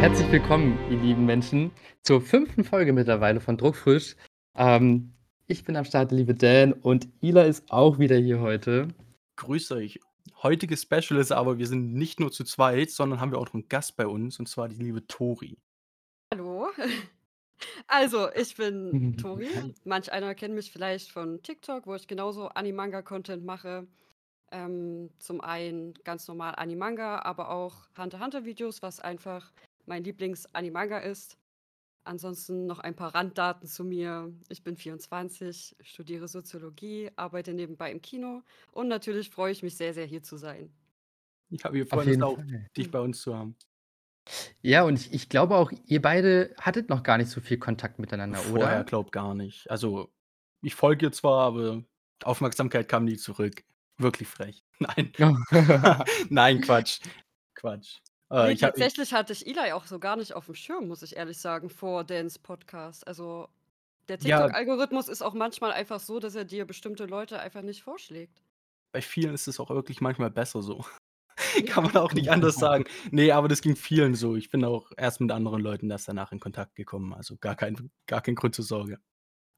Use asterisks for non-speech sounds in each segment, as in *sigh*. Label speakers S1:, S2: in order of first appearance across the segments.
S1: Herzlich willkommen, ihr lieben Menschen, zur fünften Folge mittlerweile von Druckfrisch. Ähm, ich bin am Start, liebe Dan, und Ila ist auch wieder hier heute.
S2: Grüß euch. Heutiges Special ist aber, wir sind nicht nur zu zweit, sondern haben wir auch noch einen Gast bei uns, und zwar die liebe Tori.
S3: Hallo. *laughs* Also, ich bin *laughs* Tori. Manch einer kennt mich vielleicht von TikTok, wo ich genauso Animanga-Content mache. Ähm, zum einen ganz normal Animanga, aber auch Hunter-Hunter-Videos, was einfach mein Lieblings-Animanga ist. Ansonsten noch ein paar Randdaten zu mir. Ich bin 24, studiere Soziologie, arbeite nebenbei im Kino und natürlich freue ich mich sehr, sehr hier zu sein.
S2: Ja, wir freuen uns auch,
S1: Fall.
S2: dich bei uns zu haben.
S1: Ja, und ich, ich glaube auch, ihr beide hattet noch gar nicht so viel Kontakt miteinander,
S2: Vorher
S1: oder?
S2: glaub gar nicht. Also, ich folge ihr zwar, aber Aufmerksamkeit kam nie zurück. Wirklich frech. *laughs* Nein. *laughs* Nein, Quatsch. Quatsch. Äh,
S3: Nee,
S2: ich hab, ich,
S3: tatsächlich hatte ich Eli auch so gar nicht auf dem Schirm, muss ich ehrlich sagen, vor Dans Podcast. Also der
S2: ja,
S3: TikTok-Algorithmus ist auch manchmal einfach so, dass er dir bestimmte Leute einfach nicht vorschlägt.
S2: bei vielen ist es auch wirklich manchmal besser so. *laughs* Kann man auch nicht anders sagen. Nee, aber das ging vielen so. Ich bin auch erst mit anderen Leuten erst danach in Kontakt gekommen. Also gar kein, gar kein Grund zur Sorge.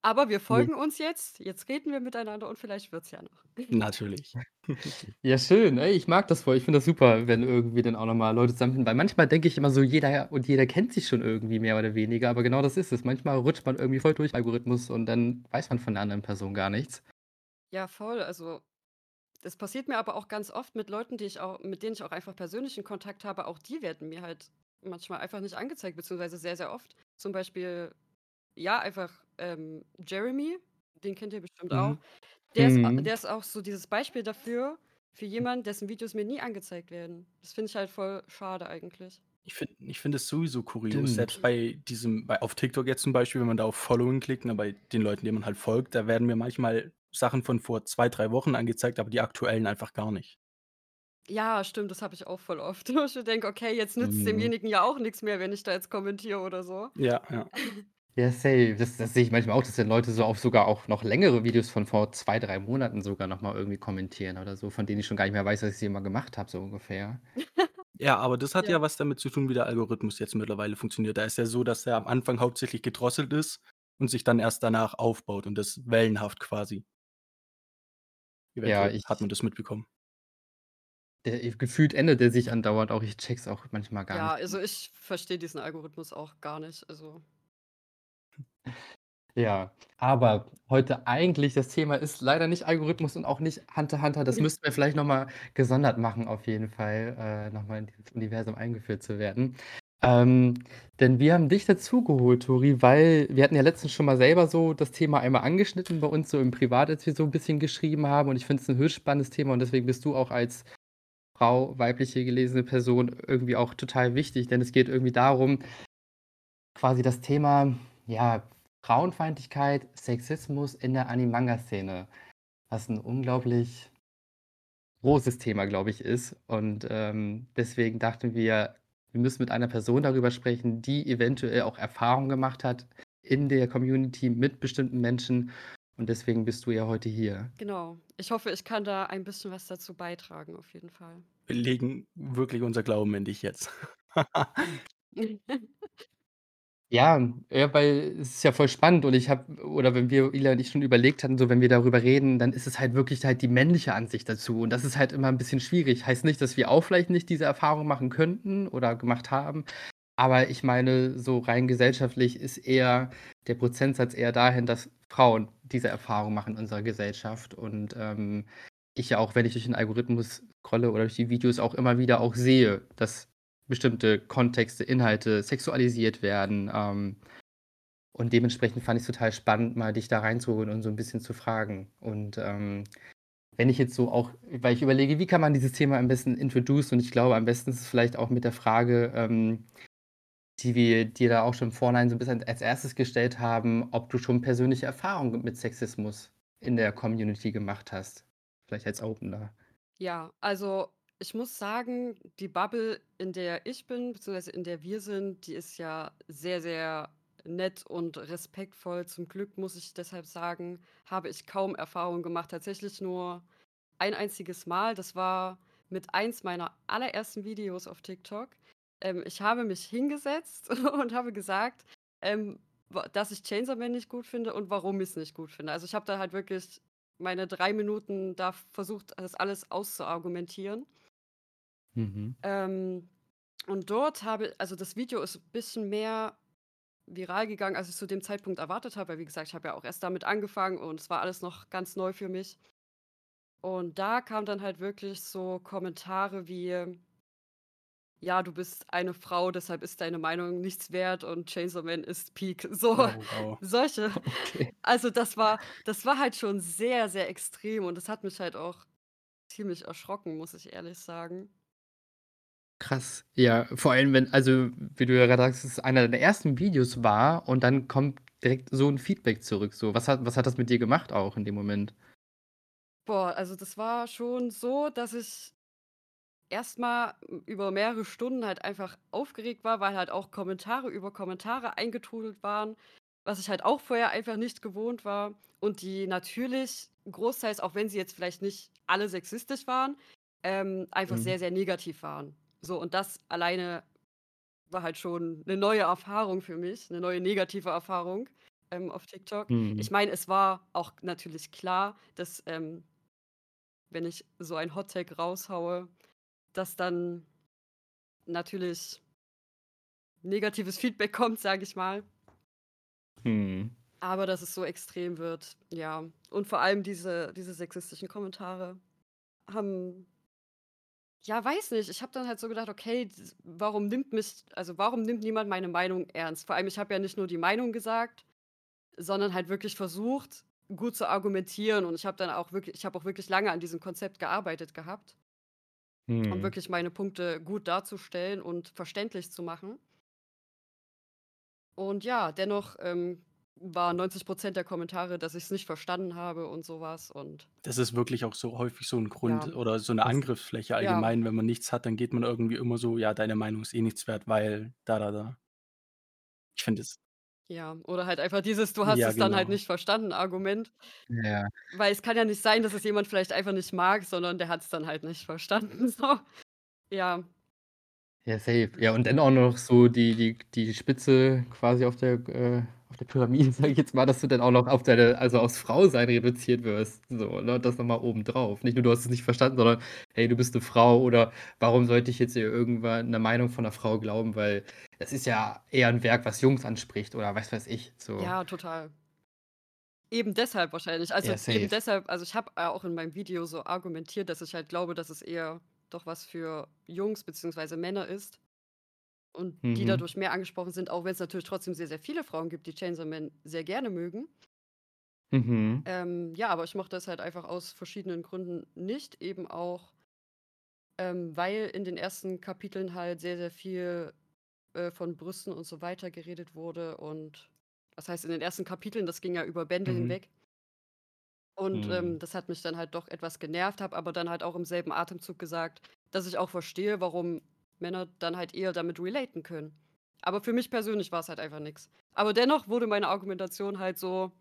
S3: Aber wir folgen uns jetzt. Jetzt reden wir miteinander und vielleicht wird's ja noch.
S2: Natürlich. *laughs*
S1: Ja, schön. Ey, ich mag das voll. Ich finde das super, wenn irgendwie dann auch nochmal Leute zusammenfinden. Weil manchmal denke ich immer so, jeder und jeder kennt sich schon irgendwie mehr oder weniger. Aber genau das ist es. Manchmal rutscht man irgendwie voll durch den Algorithmus und dann weiß man von der anderen Person gar nichts.
S3: Ja, voll. Also das passiert mir aber auch ganz oft mit Leuten, die ich auch, mit denen ich auch einfach persönlichen Kontakt habe. Auch die werden mir halt manchmal einfach nicht angezeigt, beziehungsweise sehr, sehr oft. Zum Beispiel, ja, einfach ähm, Jeremy, den kennt ihr bestimmt auch.
S2: Mhm.
S3: Der ist,
S1: Mhm.
S3: der ist auch so dieses Beispiel dafür, für jemanden, dessen Videos mir nie angezeigt werden. Das finde ich halt voll schade eigentlich.
S2: Ich finde ich find es sowieso kurios,
S1: Stimmt.
S2: selbst bei diesem, bei, auf TikTok jetzt zum Beispiel, wenn man da auf Following klickt, ne, bei den Leuten, denen man halt folgt, da werden mir manchmal Sachen von vor zwei, drei Wochen angezeigt, aber die aktuellen einfach gar nicht.
S3: Ja, stimmt, das habe ich auch voll oft. *laughs* Ich denke, okay, jetzt nützt
S1: Mhm.
S3: demjenigen ja auch nichts mehr, wenn ich da jetzt kommentiere oder so.
S2: Ja, ja. *laughs*
S1: Ja, safe. Das, das sehe ich manchmal auch, dass dann Leute so auf sogar auch noch längere Videos von vor zwei, drei Monaten sogar nochmal irgendwie kommentieren oder so, von denen ich schon gar nicht mehr weiß, dass ich sie immer gemacht habe, so ungefähr. *laughs*
S2: Ja, aber das hat
S3: Ja.
S2: ja was damit zu tun, wie der Algorithmus jetzt mittlerweile funktioniert. Da ist ja so, dass er am Anfang hauptsächlich gedrosselt ist und sich dann erst danach aufbaut und das wellenhaft quasi.
S1: Ja,
S2: Eventuell
S1: ich,
S2: hat man das mitbekommen.
S1: der, gefühlt ändert der sich andauernd auch. Ich check's auch manchmal gar
S3: Ja,
S1: nicht.
S3: also ich verstehe diesen Algorithmus auch gar nicht. Also
S1: Ja, aber heute eigentlich das Thema ist leider nicht Algorithmus und auch nicht Hunter x Hunter. Das müssten wir vielleicht nochmal gesondert machen, auf jeden Fall, äh, nochmal in dieses Universum eingeführt zu werden. Ähm, denn wir haben dich dazugeholt, Tori, weil wir hatten ja letztens schon mal selber so das Thema einmal angeschnitten bei uns so im Privat, als wir so ein bisschen geschrieben haben. Und ich finde es ein höchst spannendes Thema und deswegen bist du auch als Frau, weibliche gelesene Person irgendwie auch total wichtig, denn es geht irgendwie darum, quasi das Thema, ja, Frauenfeindlichkeit, Sexismus in der Anime-Manga-Szene, was ein unglaublich großes Thema, glaube ich, ist. Und ähm, deswegen dachten wir, wir müssen mit einer Person darüber sprechen, die eventuell auch Erfahrung gemacht hat in der Community mit bestimmten Menschen. Und deswegen bist du ja heute hier.
S3: genau. Ich hoffe, ich kann da ein bisschen was dazu beitragen, auf jeden Fall.
S2: Wir legen wirklich unser Glauben in dich jetzt. *laughs* *laughs*
S1: Ja, ja, weil es ist ja voll spannend und ich habe oder wenn wir, Ila und ich schon überlegt hatten, so wenn wir darüber reden, dann ist es halt wirklich halt die männliche Ansicht dazu und das ist halt immer ein bisschen schwierig. Heißt nicht, dass wir auch vielleicht nicht diese Erfahrung machen könnten oder gemacht haben, aber ich meine, so rein gesellschaftlich ist eher der Prozentsatz eher dahin, dass Frauen diese Erfahrung machen in unserer Gesellschaft und ähm, ich ja auch, wenn ich durch den Algorithmus scrolle oder durch die Videos auch immer wieder auch sehe, dass bestimmte Kontexte, Inhalte sexualisiert werden. Ähm, und dementsprechend fand ich es total spannend, mal dich da reinzuholen und so ein bisschen zu fragen. Und ähm, wenn ich jetzt so auch, weil ich überlege, wie kann man dieses Thema am besten introduce und ich glaube, am besten ist es vielleicht auch mit der Frage, ähm, die wir dir da auch schon vorhin so ein bisschen als erstes gestellt haben, ob du schon persönliche Erfahrungen mit Sexismus in der Community gemacht hast. Vielleicht als Opener.
S3: Ja, also ich muss sagen, die Bubble, in der ich bin, beziehungsweise in der wir sind, die ist ja sehr, sehr nett und respektvoll. Zum Glück muss ich deshalb sagen, habe ich kaum Erfahrung gemacht. Tatsächlich nur ein einziges Mal. Das war mit eins meiner allerersten Videos auf TikTok. Ähm, ich habe mich hingesetzt *laughs* und habe gesagt, ähm, dass ich Chainsaw Man nicht gut finde und warum ich es nicht gut finde. Also, ich habe da halt wirklich meine drei Minuten da versucht, das alles auszuargumentieren.
S1: Mhm.
S3: Ähm, und dort habe also, das Video ist ein bisschen mehr viral gegangen, als ich zu dem Zeitpunkt erwartet habe, weil wie gesagt, ich habe ja auch erst damit angefangen und es war alles noch ganz neu für mich. Und da kamen dann halt wirklich so Kommentare wie ja, du bist eine Frau, deshalb ist deine Meinung nichts wert und Chainsaw Man ist Peak. *laughs* So,
S2: Oh, wow.
S3: solche. *laughs*
S1: Okay.
S3: Also, das war das war halt schon sehr, sehr extrem und das hat mich halt auch ziemlich erschrocken, muss ich ehrlich sagen.
S1: Krass. Ja, vor allem, wenn also, wie du ja grad sagst, es einer deiner ersten Videos war und dann kommt direkt so 'n Feedback zurück so. Was hat was hat das mit dir gemacht auch in dem Moment?
S3: Boah, also, das war schon so, dass ich erst mal über mehrere Stunden halt einfach aufgeregt war, weil halt auch Kommentare über Kommentare eingetrudelt waren, was ich halt auch vorher einfach nicht gewohnt war und die natürlich großteils, auch wenn sie jetzt vielleicht nicht alle sexistisch waren, ähm, einfach
S1: Mhm.
S3: sehr, sehr negativ waren. So, und das alleine war halt schon 'ne neue Erfahrung für mich, 'ne neue negative Erfahrung, ähm, auf TikTok. Ich
S1: Mhm.
S3: meine, es war auch natürlich klar, dass, ähm wenn ich so ein Hot Take raushaue, dass dann natürlich negatives Feedback *laughs* kommt, sage ich mal.
S1: Mhm.
S3: Aber dass es so extrem wird, ja. Und vor allem diese diese sexistischen Kommentare haben ja, weiß nicht. Ich habe dann halt so gedacht: „Okay, warum nimmt mich also, warum nimmt niemand meine Meinung ernst?“ Vor allem, ich habe ja nicht nur die Meinung gesagt, sondern halt wirklich versucht, gut zu argumentieren und ich habe dann auch wirklich ich habe auch wirklich lange an diesem Konzept gearbeitet gehabt um
S1: Mhm.
S3: wirklich meine Punkte gut darzustellen und verständlich zu machen. Und ja, dennoch, ähm, waren 90% der Kommentare, dass ich's nicht verstanden habe und so was und
S2: Das ist wirklich auch so häufig so 'n
S3: Ja.
S2: Grund oder so 'ne
S1: Das
S2: Angriffsfläche
S3: Ja.
S2: allgemein. Wenn man nichts hat, dann geht man irgendwie immer so: „Ja, deine Meinung ist eh nichts wert, weil da, da, da.“ Ich finde es
S3: Ja, oder halt einfach dieses: „Du hast
S2: Ja,
S3: es dann halt
S2: genau.
S3: nicht verstanden“, Argument.
S1: Ja.
S3: Weil es kann ja nicht sein, dass es jemand vielleicht einfach nicht mag, sondern der hat's dann halt nicht verstanden, *laughs* so. Ja.
S1: Ja, safe. Ja, und dann auch noch so die die die Spitze quasi auf der äh, auf der Pyramide, sage ich jetzt mal, dass du dann auch noch auf deine also, aufs Frausein reduziert wirst, so, ne? Das noch mal obendrauf. Nicht nur du hast es nicht verstanden, sondern: „Hey, du bist 'ne Frau“ oder „Warum sollte ich jetzt hier irgendwann 'ne Meinung von 'ner Frau glauben, weil es ist ja eher 'n Werk, was Jungs anspricht“ oder was weiß ich, so.
S3: Ja, total. Eben deshalb wahrscheinlich. Also,
S1: Ja,
S3: eben deshalb also, ich habe, auch in meinem Video so argumentiert, dass ich halt glaube, dass es eher doch was für Jungs beziehungsweise Männer ist und die
S1: Mhm.
S3: dadurch mehr angesprochen sind, auch wenn's natürlich trotzdem sehr, sehr viele Frauen gibt, die Chainsaw Man sehr gerne mögen.
S1: Mhm.
S3: Ähm, ja, aber ich mochte es halt einfach aus verschiedenen Gründen nicht, eben auch ähm, weil in den ersten Kapiteln halt sehr, sehr viel, äh, von Brüsten und so weiter geredet wurde und was heißt in den ersten Kapiteln, das ging ja über Bände
S1: Mhm.
S3: hinweg. Und,
S1: Mhm.
S3: ähm, das hat mich dann halt doch etwas genervt, habe aber dann halt auch im selben Atemzug gesagt, dass ich auch verstehe, warum Männer dann halt eher damit relaten können. Aber für mich persönlich war's halt einfach nix. Aber dennoch wurde meine Argumentation halt so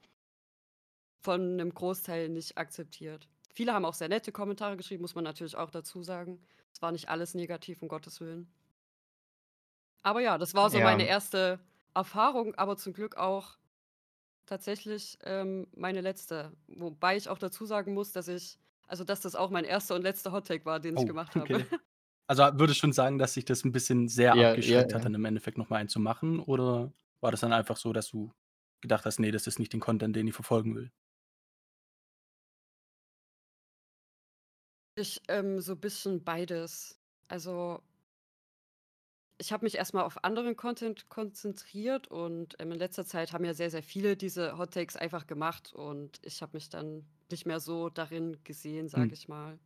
S3: von 'nem Großteil nicht akzeptiert. Viele haben auch sehr nette Kommentare geschrieben, muss man natürlich auch dazu sagen. Es war nicht alles negativ, um Gottes Willen. Aber ja, das war so meine
S1: Ja.
S3: erste Erfahrung, aber zum Glück auch tatsächlich, ähm, meine letzte. Wobei ich auch dazu sagen muss, dass ich also, dass das auch mein erster und letzter Hot Take war, den ich
S2: Oh,
S3: gemacht habe. *laughs*
S2: Also, würdest schon sagen, dass dich das 'n bisschen sehr
S1: Ja, ja,
S2: abgeschreckt hat,
S1: ja.
S2: dann im Endeffekt noch mal einen zu machen? Oder war das dann einfach so, dass du gedacht hast: „Ne, das ist nicht den Content, den ich verfolgen will?“
S3: Ich, ähm, so bisschen beides. Also ich habe mich erst mal auf anderen Content konzentriert und, ähm, in letzter Zeit haben ja sehr, sehr viele diese Hot Takes einfach gemacht und ich habe mich dann nicht mehr so darin gesehen,
S2: Hm.
S3: sage ich mal.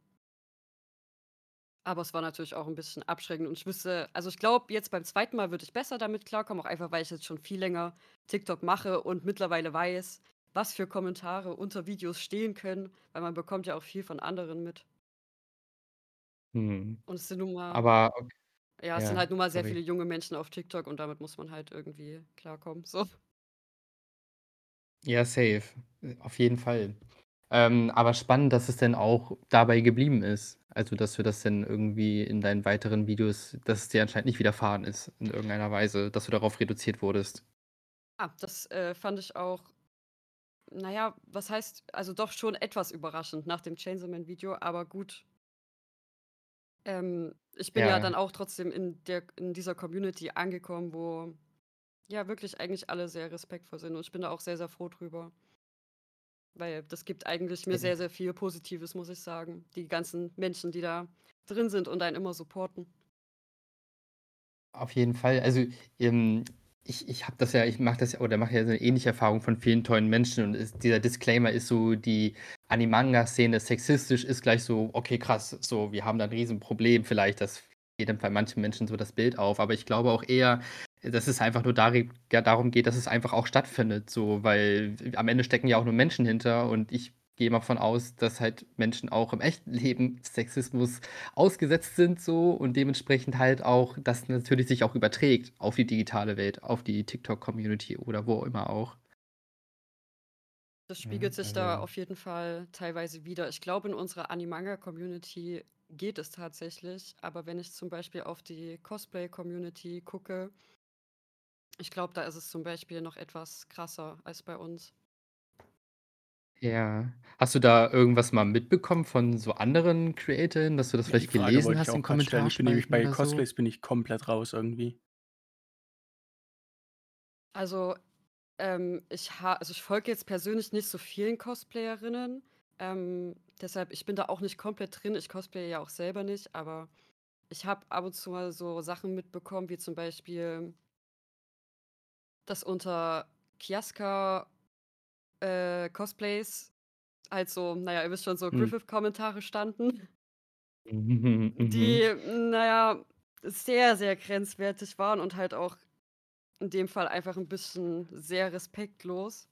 S3: Aber es war natürlich auch 'n bisschen abschreckend und ich wüsste also, ich glaube, jetzt beim zweiten Mal würde ich besser damit klarkommen, auch einfach, weil ich jetzt schon viel länger TikTok mache und mittlerweile weiß, was für Kommentare unter Videos stehen können, weil man bekommt ja auch viel von anderen mit.
S1: Mhm.
S3: Und es sind nun mal
S1: Aber ok
S3: ja, es sind
S1: ja,
S3: halt nun mal sehr
S1: sorry.
S3: viele junge Menschen auf TikTok und damit muss man halt irgendwie klarkommen, so.
S1: Ja, safe. Auf jeden Fall. Ähm, aber spannend, dass es denn auch dabei geblieben ist. Also, dass du das denn irgendwie in deinen weiteren Videos dass es dir anscheinend nicht widerfahren ist in irgendeiner Weise, dass du darauf reduziert wurdest.
S3: Ah, das, äh, fand ich auch na ja, was heißt also doch schon etwas überraschend nach dem Chainsaw Man Video, aber gut. Ähm, ich bin ja dann
S1: Ja.
S3: auch trotzdem in der in dieser Community angekommen, wo ja wirklich eigentlich alle sehr respektvoll sind und ich bin da auch sehr, sehr froh drüber. Weil das gibt eigentlich mir sehr, sehr viel Positives, muss ich sagen. Die ganzen Menschen, die da drin sind und einen immer supporten.
S1: Auf jeden Fall. Also, ähm, ich ich habe das ja ich mache das ja oder mache ja so 'ne ähnliche Erfahrung von vielen tollen Menschen und ist dieser Disclaimer ist so, die Animanga-Szene sexistisch ist gleich so: „Okay, krass, so, wir haben da 'n Riesenproblem vielleicht.“ Das geht dann bei manchen Menschen so das Bild auf. Aber ich glaube auch eher, dass es einfach nur darum geht, dass es einfach auch stattfindet so, weil am Ende stecken ja auch nur Menschen hinter und ich gehe mal von aus, dass halt Menschen auch im echten Leben Sexismus ausgesetzt sind so und dementsprechend halt auch das natürlich sich auch überträgt auf die digitale Welt, auf die TikTok-Community oder wo immer auch.
S3: Das spiegelt sich da
S1: also
S3: auf jeden Fall teilweise wider. Ich glaube, in unserer Animanga-Community geht es tatsächlich, aber wenn ich zum Beispiel auf die Cosplay-Community gucke ich glaube, da ist es zum Beispiel noch etwas krasser als bei uns.
S1: Ja. Hast du da irgendwas mal mitbekommen von so anderen CreatorInnen, dass du das
S2: Ja, die
S1: vielleicht
S2: Frage
S1: gelesen
S2: wollte ich
S1: hast in
S2: auch grad stellen. Ich bin nämlich
S1: Kommentarspalten
S2: bei
S1: oder so?
S2: Cosplays bin ich komplett raus irgendwie.
S3: Also, ähm, ich ha also, ich folge jetzt persönlich nicht so vielen Cosplayerinnen, ähm, deshalb ich bin da auch nicht komplett drin. Ich cosplaye ja auch selber nicht, aber ich habe ab und zu mal so Sachen mitbekommen, wie zum Beispiel dass unter Kiaska, äh, Cosplays halt so, na ja, ihr wisst schon, so
S1: Mhm.
S3: Griffith-Kommentare standen
S1: Mhm,
S3: die,
S1: mhm.
S3: na ja, sehr, sehr grenzwertig waren und halt auch in dem Fall einfach 'n bisschen sehr respektlos.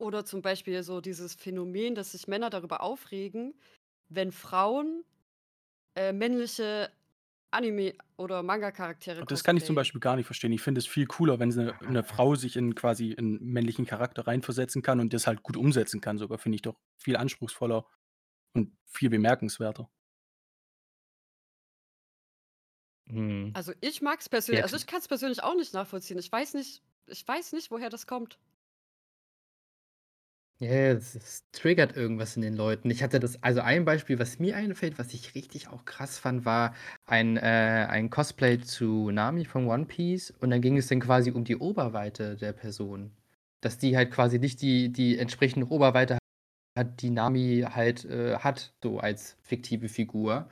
S3: Oder zum Beispiel so dieses Phänomen, dass sich Männer darüber aufregen, wenn Frauen, äh, männliche Anime oder Manga-Charaktere
S2: Das kann ich zum. Beispiel gar nicht verstehen. Ich finde es viel cooler, wenn se 'ne Frau sich in quasi in männlichen Charakter reinversetzen kann und das halt gut umsetzen kann sogar, finde ich doch viel anspruchsvoller und viel bemerkenswerter.
S1: Mhm.
S3: Also, ich mag's persönlich
S1: Ja,
S3: also, ich kann's persönlich auch nicht nachvollziehen. Ich weiß nicht ich weiß nicht, woher das kommt.
S1: Ja, es es triggert irgendwas in den Leuten. Ich hatte das also, ein Beispiel, was mir einfällt, was ich richtig auch krass fand, war ein äh, ein Cosplay zu Nami von One Piece und dann ging es dann quasi um die Oberweite der Person. Dass die halt quasi nicht die die entsprechende Oberweite hat, die Nami halt, äh, hat, so als fiktive Figur.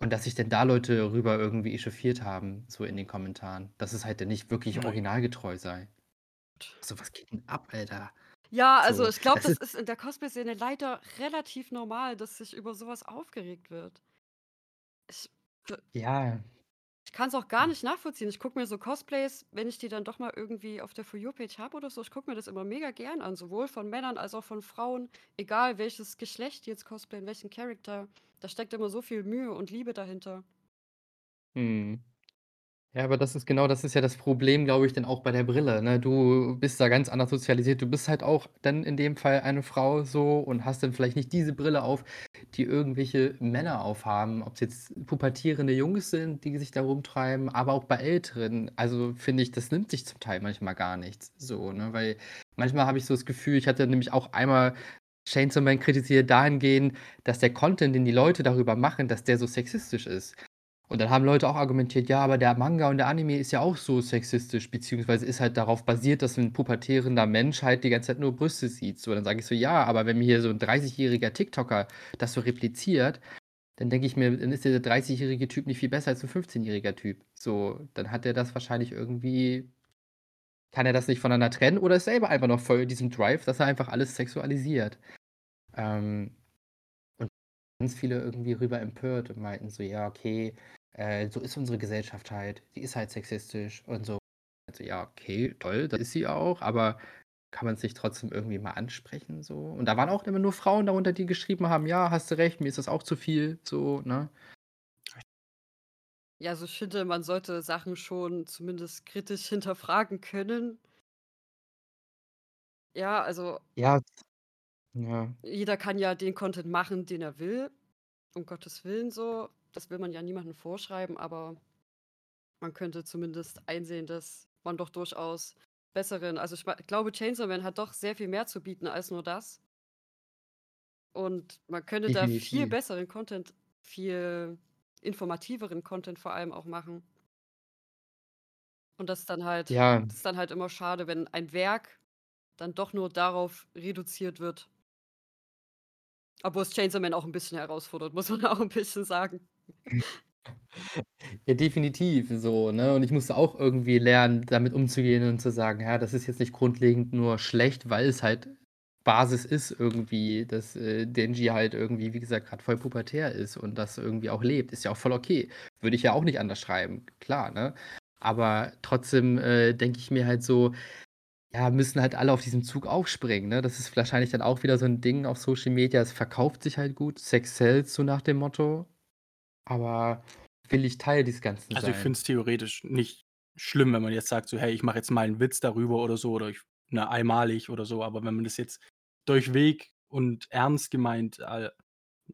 S1: Und dass sich denn da Leute darüber irgendwie echauffiert haben, so in den Kommentaren, dass es halt dann nicht wirklich originalgetreu sei. So: „Was geht 'n ab, Alter?“
S3: Ja, also,
S1: So,
S3: ich glaube,
S1: das
S3: das
S1: ist
S3: ist in der Cosplay-Szene leider relativ normal, dass sich über so was aufgeregt wird. Ich
S1: Ja.
S3: Ich kann's auch gar nicht nachvollziehen. Ich gucke mir so Cosplays, wenn ich die dann doch mal irgendwie auf der For You-Page habe oder so ich gucke mir das immer mega gern an, sowohl von Männern als auch von Frauen, egal welches Geschlecht die jetzt cosplayen, welchen Character. Da steckt immer so viel Mühe und Liebe dahinter.
S1: Mhm. Ja, aber das ist genau das ist ja das Problem, glaube ich, dann auch bei der Brille, ne? Du bist da ganz anders sozialisiert. Du bist halt auch dann in dem Fall eine Frau so und hast dann vielleicht nicht diese Brille auf, die irgendwelche Männer aufhaben, ob's jetzt pubertierende Jungs sind, die sich da rumtreiben, aber auch bei Älteren. Also, finde ich, das nimmt sich zum Teil manchmal gar nichts so, ne? Weil manchmal habe ich so das Gefühl ich hatte nämlich auch einmal Chainsaw Man kritisiert dahingehend, dass der Content, den die Leute darüber machen, dass der so sexistisch ist. Und dann haben Leute auch argumentiert: „Ja, aber der Manga und der Anime ist ja auch so sexistisch, beziehungsweise ist halt darauf basiert, dass 'n pubertierender Mensch halt die ganze Zeit nur Brüste sieht.“ So, dann sage ich so: „Ja, aber wenn mir hier so 'n dreißigjähriger TikToker das so repliziert, dann denke ich mir, dann ist der dreißigjährige Typ nicht viel besser als 'n fünfzehnjähriger Typ.“ So, dann hat der das wahrscheinlich irgendwie kann er das nicht voneinander trennen oder ist selber einfach noch voll in diesem Drive, dass er einfach alles sexualisiert. Ähm, und ganz viele irgendwie rüber empört und meinten so: „Ja, okay, äh, so ist unsere Gesellschaft halt. Die ist halt sexistisch und so.“ Also, ja, okay, toll, das ist sie auch, aber kann man's nicht trotzdem irgendwie mal ansprechen so? Und da waren auch immer nur Frauen darunter, die geschrieben haben: „Ja, hast du recht, mir ist das auch zu viel“, so, ne?
S3: Ja, also, ich finde, man sollte Sachen schon zumindest kritisch hinterfragen können. Ja, also
S1: Ja. Ja.
S3: Jeder kann ja den Content machen, den er will, um Gottes Willen so. Das will man ja niemandem vorschreiben, aber man könnte zumindest einsehen, dass man doch durchaus besseren also, ich glaube, Chainsaw Man hat doch sehr viel mehr zu bieten als nur das. Und man könnte da viel
S1: Definitiv.
S3: besseren Content, viel informativeren Content vor allem auch machen. Und das ist dann halt
S1: Ja.
S3: das ist dann halt immer schade, wenn ein Werk dann doch nur darauf reduziert wird. Obwohl's Chainsaw Man auch 'n bisschen herausfordert, muss man *laughs* auch 'n bisschen sagen.
S1: Ja, definitiv so, ne? Und ich musste auch irgendwie lernen, damit umzugehen und zu sagen: „Ja, das ist jetzt nicht grundlegend nur schlecht, weil es halt Basis ist irgendwie, dass, äh, Denji halt irgendwie, wie gesagt, grad voll pubertär ist und das irgendwie auch lebt.“ Ist ja auch voll okay. Würde ich ja auch nicht anders schreiben, klar, ne? Aber trotzdem, äh, denke ich mir halt so, ja, müssen halt alle auf diesen Zug aufspringen, ne? Das ist wahrscheinlich dann auch wieder so 'n Ding auf Social Media. Es verkauft sich halt gut. Sex sells, so nach dem Motto. Aber will ich Teil des Ganzen
S2: Also, ich finde
S1: sein?
S2: es theoretisch nicht schlimm, wenn man jetzt sagt so: „Hey, ich mache jetzt mal 'n Witz darüber oder so oder ich ne, einmalig oder so.“ Aber wenn man das jetzt durchweg und ernst gemeint, äh,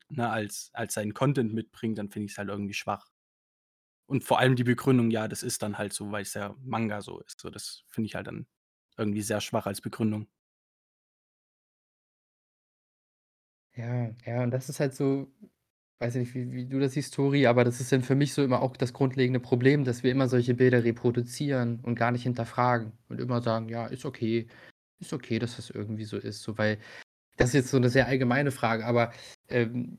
S2: ne, als als seinen Content mitbringt, dann finde ich's halt irgendwie schwach. Und vor allem die Begründung: „Ja, das ist dann halt so, weil's ja Manga so ist.“ So, das finde ich halt dann irgendwie sehr schwach als Begründung.
S1: Ja, ja, und das ist halt so weiß ich nicht, wie wie du das siehst, Tori, aber das ist dann für mich so immer auch das grundlegende Problem, dass wir immer solche Bilder reproduzieren und gar nicht hinterfragen und immer sagen: „Ja, ist okay. Ist okay, dass das irgendwie so ist“, so, weil das ist jetzt so 'ne sehr allgemeine Frage, aber, ähm,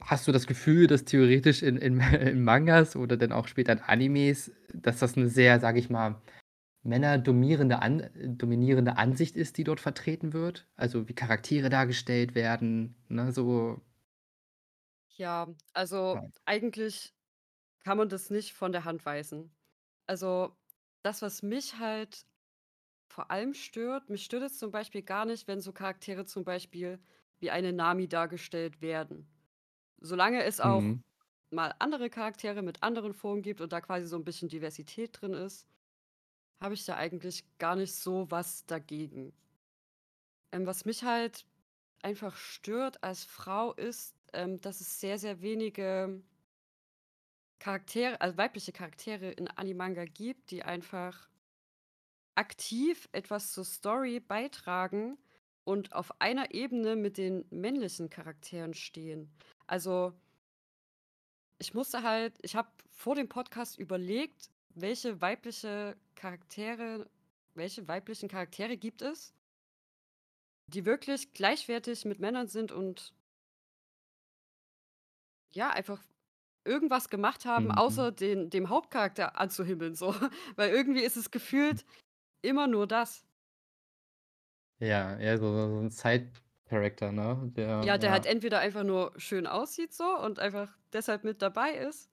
S1: hast du das Gefühl, dass theoretisch in in *laughs* in Mangas oder dann auch später in Animes, dass das 'ne sehr, sage ich mal, männerdomierende An dominierende Ansicht ist, die dort vertreten wird? Also, wie Charaktere dargestellt werden, ne, so
S3: Ja, also,
S1: Ja.
S3: eigentlich kann man das nicht von der Hand weisen. Also, das, was mich halt vor allem stört mich stört es zum Beispiel gar nicht, wenn so Charaktere zum Beispiel wie eine Nami dargestellt werden. Solange es auch
S1: Mhm.
S3: mal andere Charaktere mit anderen Formen gibt und da quasi so 'n bisschen Diversität drin ist, habe ich da eigentlich gar nicht so was dagegen. Ähm, was mich halt einfach stört als Frau ist, ähm, dass es sehr, sehr wenige Charaktere also, weibliche Charaktere in Animanga gibt, die einfach aktiv etwas zur Story beitragen und auf einer Ebene mit den männlichen Charakteren stehen. Also ich musste halt ich habe vor dem Podcast überlegt, welche weibliche Charaktere welche weiblichen Charaktere gibt es die wirklich gleichwertig mit Männern sind und ja, einfach irgendwas gemacht haben,
S1: Mhm.
S3: außer den dem Hauptcharakter anzuhimmeln so, *laughs* weil irgendwie ist es gefühlt immer nur das.
S1: Ja, eher so so so 'n Side-Character, ne? Der
S3: Ja, der halt
S1: ja.
S3: entweder einfach nur schön aussieht so und einfach deshalb mit dabei ist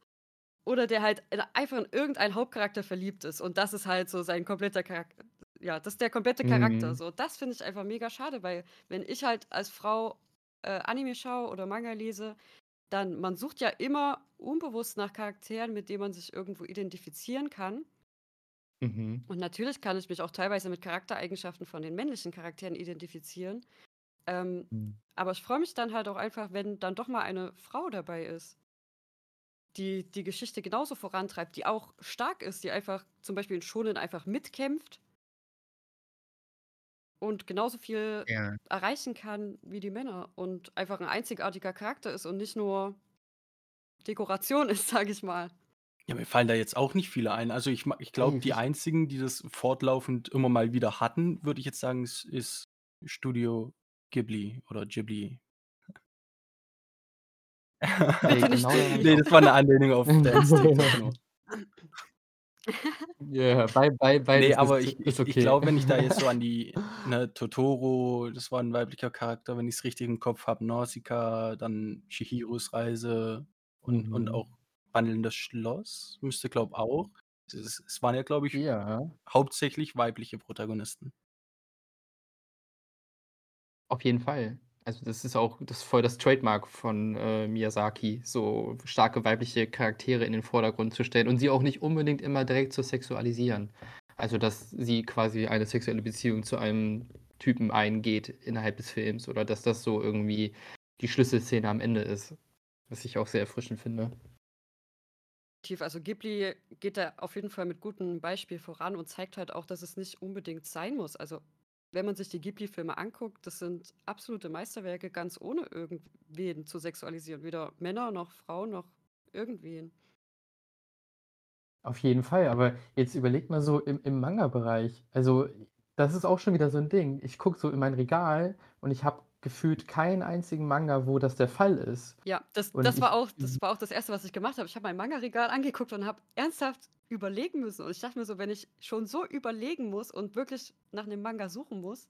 S3: oder der halt in einfach in irgendeinen Hauptcharakter verliebt ist und das ist halt so sein kompletter Charak ja, das ist der komplette Charakter
S1: Mhm.
S3: so. Das finde ich einfach mega schade, weil wenn ich halt als Frau, äh, Anime schaue oder Manga lese, dann man sucht ja immer unbewusst nach Charakteren, mit denen man sich irgendwo identifizieren kann.
S1: Mhm.
S3: Und natürlich kann ich mich auch teilweise mit Charaktereigenschaften von den männlichen Charakteren identifizieren. Ähm,
S1: Mhm.
S3: aber ich freue mich dann halt auch einfach, wenn dann doch mal eine Frau dabei ist die die Geschichte genauso vorantreibt, die auch stark ist, die einfach zum Beispiel in Shōnen einfach mitkämpft und genauso viel
S1: Ja.
S3: erreichen kann wie die Männer und einfach 'n einzigartiger Charakter ist und nicht nur Dekoration *laughs* ist, sage ich mal.
S2: Ja, mir fallen da jetzt auch nicht viele ein. Also, ich ma ich *laughs* glaube, die einzigen, die das fortlaufend immer mal wieder hatten, würde ich jetzt sagen, ist ist Studio Ghibli oder Ghibli.
S3: Bitte *laughs* nicht
S1: genau ich
S3: Ghibli.
S1: auch
S2: Ne, das war 'ne Anlehnung auf Dance nur.
S1: Ja, bei bei
S2: Ne,
S1: beides
S2: aber
S1: ist
S2: ich
S1: ist
S2: ich ich
S1: okay.
S2: glaube, wenn ich da jetzt so an *laughs* die ne, Totoro, das war 'n weiblicher Charakter, wenn ich's richtig im Kopf habe, Nausicaa, dann Chihiros Reise und und
S1: Mhm.
S2: auch Wandelndes Schloss müsste, glaube auch es es waren ja, glaube ich,
S1: Ja.
S2: hauptsächlich weibliche Protagonisten.
S1: Auf jeden Fall. Also, das ist auch das ist voll das Trademark von, äh, Miyazaki, so starke weibliche Charaktere in den Vordergrund zu stellen und sie auch nicht unbedingt immer direkt zu sexualisieren. Also, dass sie quasi eine sexuelle Beziehung zu einem Typen eingeht innerhalb des Films oder dass das so irgendwie die Schlüsselszene am Ende ist, was ich auch sehr erfrischend finde.
S3: Also Ghibli geht da auf jeden Fall mit gutem Beispiel voran und zeigt halt auch, dass es nicht unbedingt sein muss. Also wenn man sich die Ghibli-Filme anguckt, das sind absolute Meisterwerke, ganz ohne irgendwen zu sexualisieren. Weder Männer noch Frauen noch irgendwen.
S1: Auf jeden Fall, aber jetzt überlegt mal so im, im Manga-Bereich. Also, das ist auch schon wieder so ein Ding. Ich gucke so in mein Regal und ich habe gefühlt keinen einzigen Manga, wo das der Fall ist.
S3: Ja, das, das, war, auch, das war auch das Erste, was ich gemacht habe. Ich habe mein Manga-Regal angeguckt und habe ernsthaft überlegen müssen. Und ich dachte mir so, wenn ich schon so überlegen muss und wirklich nach einem Manga suchen muss,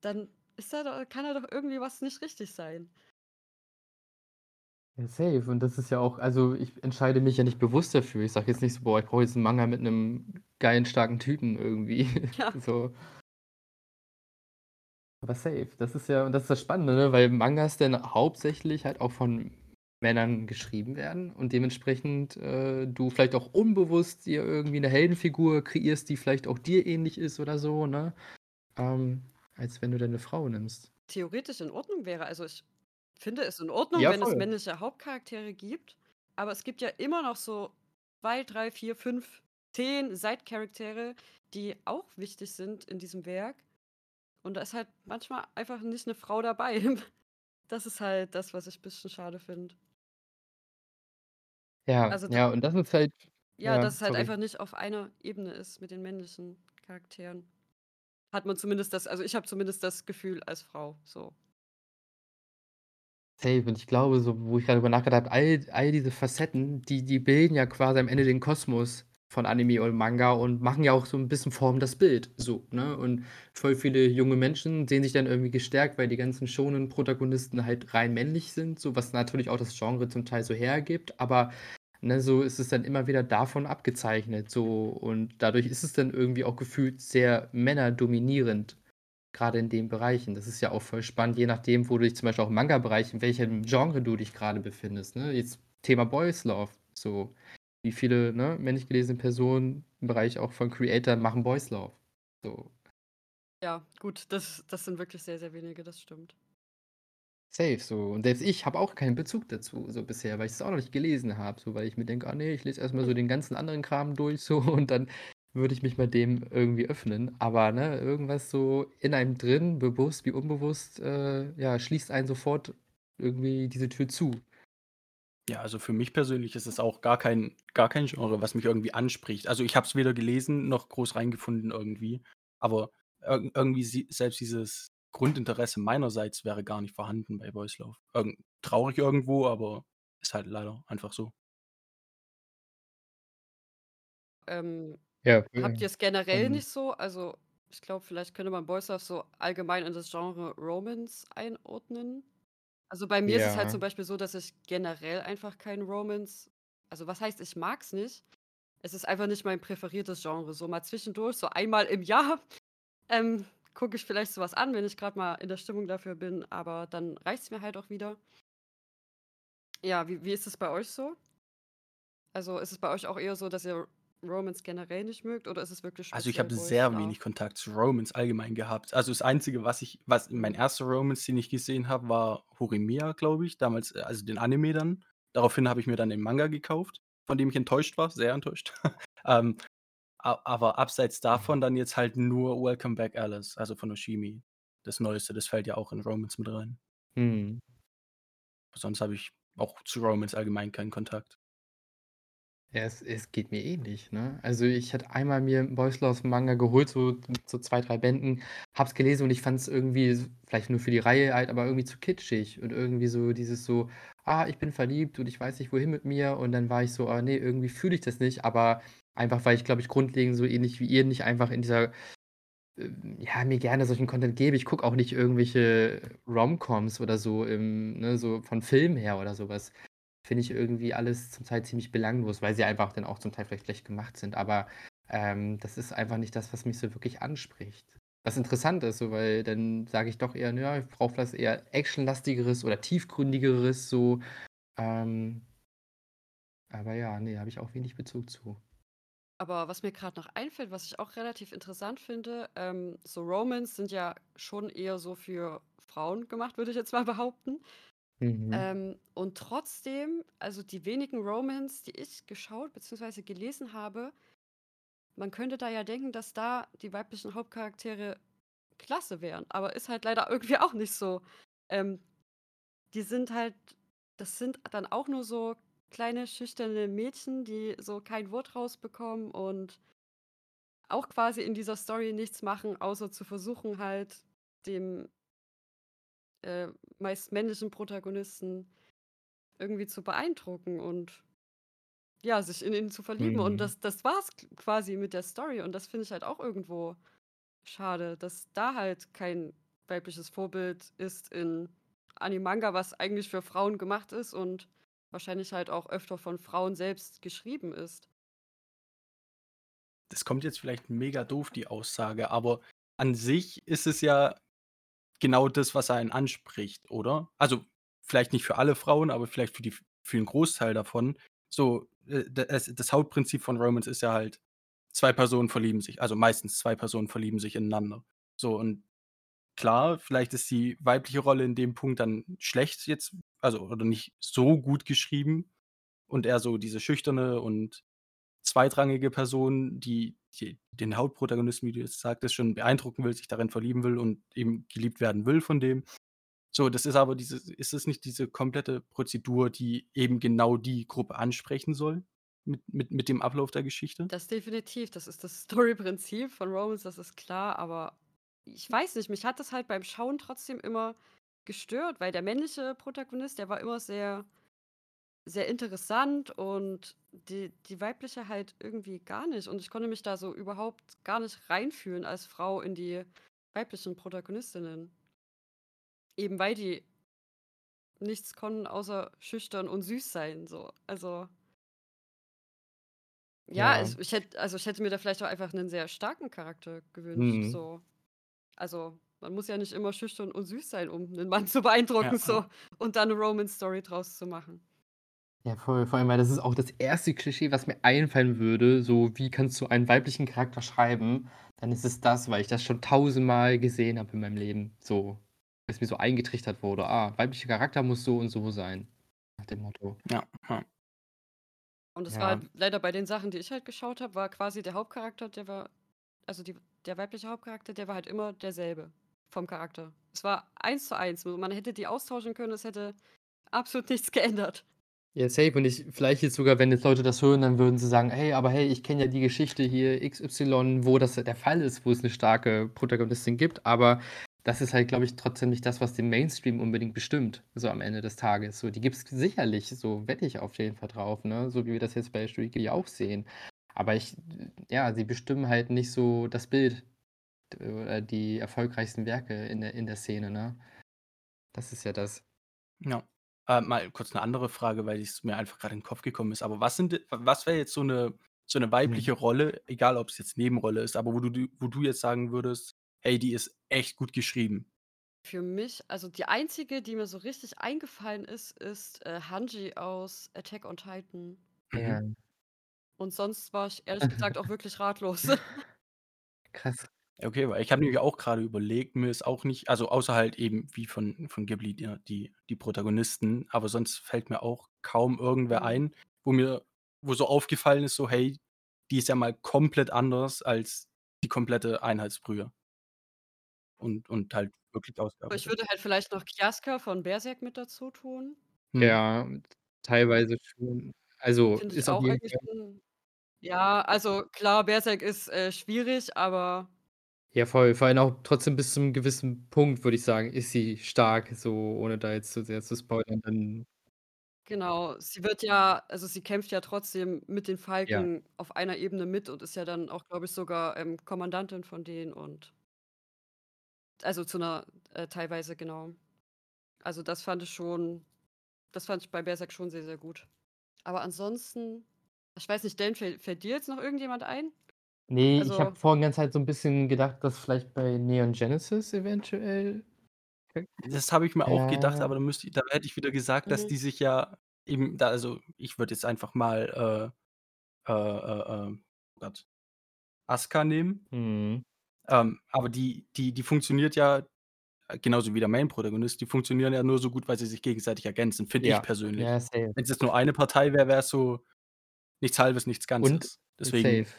S3: dann ist da doch, kann da doch irgendwie was nicht richtig sein.
S1: Ja, safe. Und das ist ja auch, also ich entscheide mich ja nicht bewusst dafür. Ich sage jetzt nicht so, boah, ich brauche jetzt einen Manga mit einem geilen, starken Typen irgendwie. Ja. *laughs* so. Aber safe. Das ist ja, und das ist das Spannende, ne? weil Mangas dann hauptsächlich halt auch von Männern geschrieben werden und dementsprechend äh, du vielleicht auch unbewusst dir irgendwie eine Heldenfigur kreierst, die vielleicht auch dir ähnlich ist oder so, ne? Ähm, als wenn du deine Frau nimmst.
S3: Theoretisch in Ordnung wäre. Also ich finde es in Ordnung, Ja, wenn es männliche Hauptcharaktere gibt, aber es gibt ja immer noch so zwei, drei, vier, fünf, zehn Side-Charaktere, die auch wichtig sind in diesem Werk. Und da ist halt manchmal einfach nicht eine Frau dabei. *laughs* Das ist halt das, was ich ein bisschen schade finde.
S1: Ja, Also, ja, und das ist halt
S3: ja, dass es halt sorry. einfach nicht auf einer Ebene ist mit den männlichen Charakteren. Hat man zumindest das, also ich habe zumindest das Gefühl als Frau, so.
S1: Safe. Und ich glaube, so, wo ich gerade drüber nachgedacht habe, all, all diese Facetten, die, die bilden ja quasi am Ende den Kosmos von Anime und Manga und machen ja auch so ein bisschen Form das Bild. So, ne? Und voll viele junge Menschen sehen sich dann irgendwie gestärkt, weil die ganzen schonen Protagonisten halt rein männlich sind, so was natürlich auch das Genre zum Teil so hergibt, aber ne, so ist es dann immer wieder davon abgezeichnet. So, und dadurch ist es dann irgendwie auch gefühlt sehr männerdominierend gerade in den Bereichen. Das ist ja auch voll spannend, je nachdem, wo du dich zum Beispiel auch im Manga-Bereich, in welchem Genre du dich gerade befindest. Ne? Jetzt Thema Boys Love. So, wie viele ne, männlich gelesene Personen im Bereich auch von Creator machen Boys Love. So.
S3: Ja, gut, das, das sind wirklich sehr, sehr wenige, das stimmt.
S1: Safe, so. Und selbst ich habe auch keinen Bezug dazu, so bisher, weil ich es auch noch nicht gelesen habe, so, weil ich mir denke, ah nee, ich lese erstmal so den ganzen anderen Kram durch, so, *laughs* und dann würde ich mich mal dem irgendwie öffnen. Aber ne, irgendwas so in einem drin, bewusst wie unbewusst, äh, ja, schließt einen sofort irgendwie diese Tür zu.
S2: Ja, also für mich persönlich ist es auch gar kein, gar kein Genre, was mich irgendwie anspricht. Also ich habe es weder gelesen noch groß reingefunden irgendwie. Aber ir irgendwie sie selbst dieses Grundinteresse meinerseits wäre gar nicht vorhanden bei Boys Love. Irgend traurig irgendwo, aber ist halt leider einfach so.
S3: Ähm, ja, Habt ihr es generell nicht so? Also, ich glaube, vielleicht könnte man Boys Love so allgemein in das Genre Romance einordnen. Also, bei mir ist es halt zum Beispiel so, dass ich generell einfach kein Romance also, was heißt, ich mag es nicht. Es ist einfach nicht mein präferiertes Genre. So mal zwischendurch, so einmal im Jahr, *laughs* ähm, gucke ich vielleicht sowas an, wenn ich gerade mal in der Stimmung dafür bin, aber dann reicht es mir halt auch wieder. Ja, wie wie ist es bei euch so? Also, ist es bei euch auch eher so, dass ihr Romance generell nicht mögt oder ist es wirklich
S2: Also ich habe sehr Love? wenig Kontakt zu Romance allgemein gehabt. Also das Einzige, was ich, was mein erster Romance, den ich gesehen habe, war Horimiya, glaube ich, damals, äh, also den Anime dann. Daraufhin habe ich mir dann den Manga gekauft, von dem ich enttäuscht war, sehr enttäuscht. *laughs* ähm, aber abseits davon dann jetzt halt nur Welcome Back Alice, also von Oshimi. Das Neueste, das fällt ja auch in Romance mit rein. Mhm. Sonst habe ich auch zu Romance allgemein keinen Kontakt.
S1: Ja, es es geht mir ähnlich, ne? Also, ich hatte einmal mir 'n Boys Love Manga geholt, so so 2, 3 Bänden, hab's gelesen und ich fand's irgendwie vielleicht nur für die Reihe halt, aber irgendwie zu kitschig und irgendwie so dieses so: „Ah, ich bin verliebt und ich weiß nicht, wohin mit mir.“ Und dann war ich so: „Ah ne, irgendwie fühle ich das nicht.“ Aber einfach, weil ich, glaube ich, grundlegend so ähnlich wie ihr nicht einfach in dieser ähm, ja, mir gerne solchen Content gebe. Ich gucke auch nicht irgendwelche Romcoms oder so im ne, so von Filmen her oder sowas finde ich irgendwie alles zum Teil ziemlich belanglos, weil sie einfach dann auch zum Teil vielleicht schlecht gemacht sind. Aber ähm, das ist einfach nicht das, was mich so wirklich anspricht. Was interessant ist, so, weil dann sage ich doch eher, ja, ich brauche was eher actionlastigeres oder tiefgründigeres, so. Ähm, aber ja, nee, habe ich auch wenig Bezug zu.
S3: Aber was mir gerade noch einfällt, was ich auch relativ interessant finde, ähm, so Romans sind ja schon eher so für Frauen gemacht, würde ich jetzt mal behaupten.
S1: Mhm.
S3: Ähm, und trotzdem, also die wenigen Romans, die ich geschaut bzw. gelesen habe, man könnte da ja denken, dass da die weiblichen Hauptcharaktere klasse wären, aber ist halt leider *laughs* irgendwie auch nicht so. Ähm, die sind halt das sind dann auch nur so kleine schüchterne Mädchen, die so kein Wort rausbekommen und auch quasi in dieser Story nichts machen, außer zu versuchen halt dem äh, meist männlichen Protagonisten irgendwie zu beeindrucken und ja, sich in ihn zu verlieben. Und
S1: Mhm.
S3: das, das war's quasi mit der Story. Und das finde ich halt auch irgendwo schade, dass da halt kein weibliches Vorbild ist in Animanga, was eigentlich für Frauen gemacht ist und wahrscheinlich halt auch öfter von Frauen selbst geschrieben ist.
S2: Das kommt jetzt vielleicht mega doof, die Aussage, aber an sich ist es ja genau das, was einen anspricht, oder? Also, vielleicht nicht für alle Frauen, aber vielleicht für die für 'n Großteil davon. So, äh, da es das Hauptprinzip von Romance ist ja halt, 2 Personen verlieben sich also meistens 2 Personen verlieben sich ineinander. So und klar, vielleicht ist die weibliche Rolle in dem Punkt dann schlecht jetzt also oder nicht so gut geschrieben und eher so diese schüchterne und zweitrangige Person, die die den Hauptprotagonisten, wie du jetzt sagtest, schon beeindrucken will, sich darin verlieben will und eben geliebt werden will von dem. So, das ist aber diese ist es nicht diese komplette Prozedur, die eben genau die Gruppe ansprechen soll mit mit mit dem Ablauf der Geschichte?
S3: Das definitiv, das ist das *laughs* Storyprinzip von Romance, das ist klar, aber ich weiß nicht, mich hat das halt beim Schauen trotzdem immer gestört, weil der männliche Protagonist, der war immer sehr sehr interessant und die die weibliche halt irgendwie gar nicht. Und ich konnte mich da so überhaupt gar nicht reinfühlen als Frau in die weiblichen Protagonistinnen. Eben weil die nichts konnten außer schüchtern und süß sein, so. Also ja,
S1: Ja.
S3: es ich hätte also, ich hätte mir da vielleicht auch einfach 'nen sehr starken Charakter gewünscht,
S1: Mhm.
S3: so. Also, man muss ja nicht immer schüchtern und süß sein, um 'nen Mann zu beeindrucken,
S2: ja.
S3: so und dann 'ne Romance-Story draus zu machen.
S1: Ja, voll. Vor allem, weil das ist auch das erste Klischee, was mir einfallen würde, so: „Wie kannst du einen weiblichen Charakter schreiben?“ Dann ist es das, weil ich das schon tausendmal gesehen habe in meinem Leben, so. Weil's mir so eingetrichtert wurde: „Ah, weiblicher Charakter muss so und so sein“, nach dem Motto.
S2: Ja, ja.
S3: Und es war
S1: Ja.
S3: halt leider bei den Sachen, die ich halt geschaut habe, war quasi der Hauptcharakter, der war also, die der weibliche Hauptcharakter, der war halt immer derselbe vom Charakter. Es war eins zu eins. Man hätte die austauschen können, es hätte absolut *laughs* nichts geändert.
S1: Ja, safe und ich vielleicht jetzt sogar, wenn jetzt Leute das hören, dann würden sie sagen: „Hey, aber hey, ich kenne ja die Geschichte hier XY, wo das der Fall ist, wo es 'ne starke Protagonistin gibt.“ Aber das ist halt, glaube ich, trotzdem nicht das, was den Mainstream unbedingt bestimmt, so am Ende des Tages. So, die gibt's sicherlich, so wette ich auf jeden Fall drauf, ne, so wie wir das jetzt bei Studio Ghibli auch sehen. Aber ich ja, sie bestimmen halt nicht so das Bild d oder die erfolgreichsten Werke in der in der Szene, ne? Das ist ja das.
S2: Ja. Äh, mal kurz 'ne andere Frage, weil es mir einfach grad in 'n Kopf gekommen ist. Aber was sind was wäre jetzt so 'ne so 'ne
S1: Mhm.
S2: weibliche Rolle, egal ob's jetzt Nebenrolle ist, aber wo du du wo du jetzt sagen würdest: „Hey, die ist echt gut geschrieben?“
S3: Für mich also, die einzige, die mir so richtig eingefallen ist, ist, äh, Hanji aus Attack on Titan.
S2: Mhm.
S1: Ja.
S3: Und sonst war ich ehrlich *laughs* gesagt auch wirklich ratlos.
S1: Krass.
S2: Okay, weil ich habe nämlich auch grade überlegt, mir ist auch nicht also, außer halt eben wie von von Ghibli, ja, die die Protagonisten, aber sonst fällt mir auch kaum irgendwer
S3: Mhm.
S2: ein, wo mir wo so aufgefallen ist, so: „Hey, die ist ja mal komplett anders als die komplette Einheitsbrühe.“ Und und halt wirklich
S3: Ich
S2: ausgearbeitet.
S3: würde halt vielleicht noch Kiaska von Berserk mit dazu tun.
S2: Mhm.
S1: Ja, teilweise schon. Also,
S3: Finde ich
S1: ist auf
S3: auch
S1: jeden
S3: eigentlich
S1: Fall
S3: 'n ja, also klar, Berserk ist, äh, schwierig, aber
S1: Ja, voll. Vor allem auch trotzdem bis zum gewissen Punkt, würde ich sagen, ist sie stark, so ohne da jetzt zu sehr zu spoilern, dann
S3: Genau, sie wird ja also, sie kämpft ja trotzdem mit den
S1: Ja.
S3: Falken auf einer Ebene mit und ist ja dann auch, glaube ich, sogar, ähm, Kommandantin von denen und also, zu 'ner äh, teilweise, genau. Also, das fand ich schon das fand ich bei Berserk schon sehr, sehr gut. Aber ansonsten ich weiß nicht, Dan, fällt fällt dir jetzt noch irgendjemand ein?
S1: Ne, ich habe
S3: Also
S1: vorhin ganze Zeit so 'n bisschen gedacht, dass vielleicht bei Neon Genesis eventuell
S2: Das habe ich mir auch gedacht,
S1: Ja.
S2: aber dann müsste ich da hätte ich wieder gesagt, dass
S3: Mhm.
S2: die sich ja eben da also, ich würde jetzt einfach mal, äh, äh, äh, äh, gerade Asuka nehmen.
S1: Mhm.
S2: Ähm, aber die die die funktioniert ja äh, genauso wie der Main-Protagonist, die funktionieren ja nur so gut, weil sie sich gegenseitig ergänzen, finde ich
S1: Ja,
S2: persönlich.
S1: ja, safe.
S2: Wenn's jetzt nur eine Partei wäre, wäre es so nichts Halbes, nichts
S1: Und
S2: Ganzes.
S1: safe.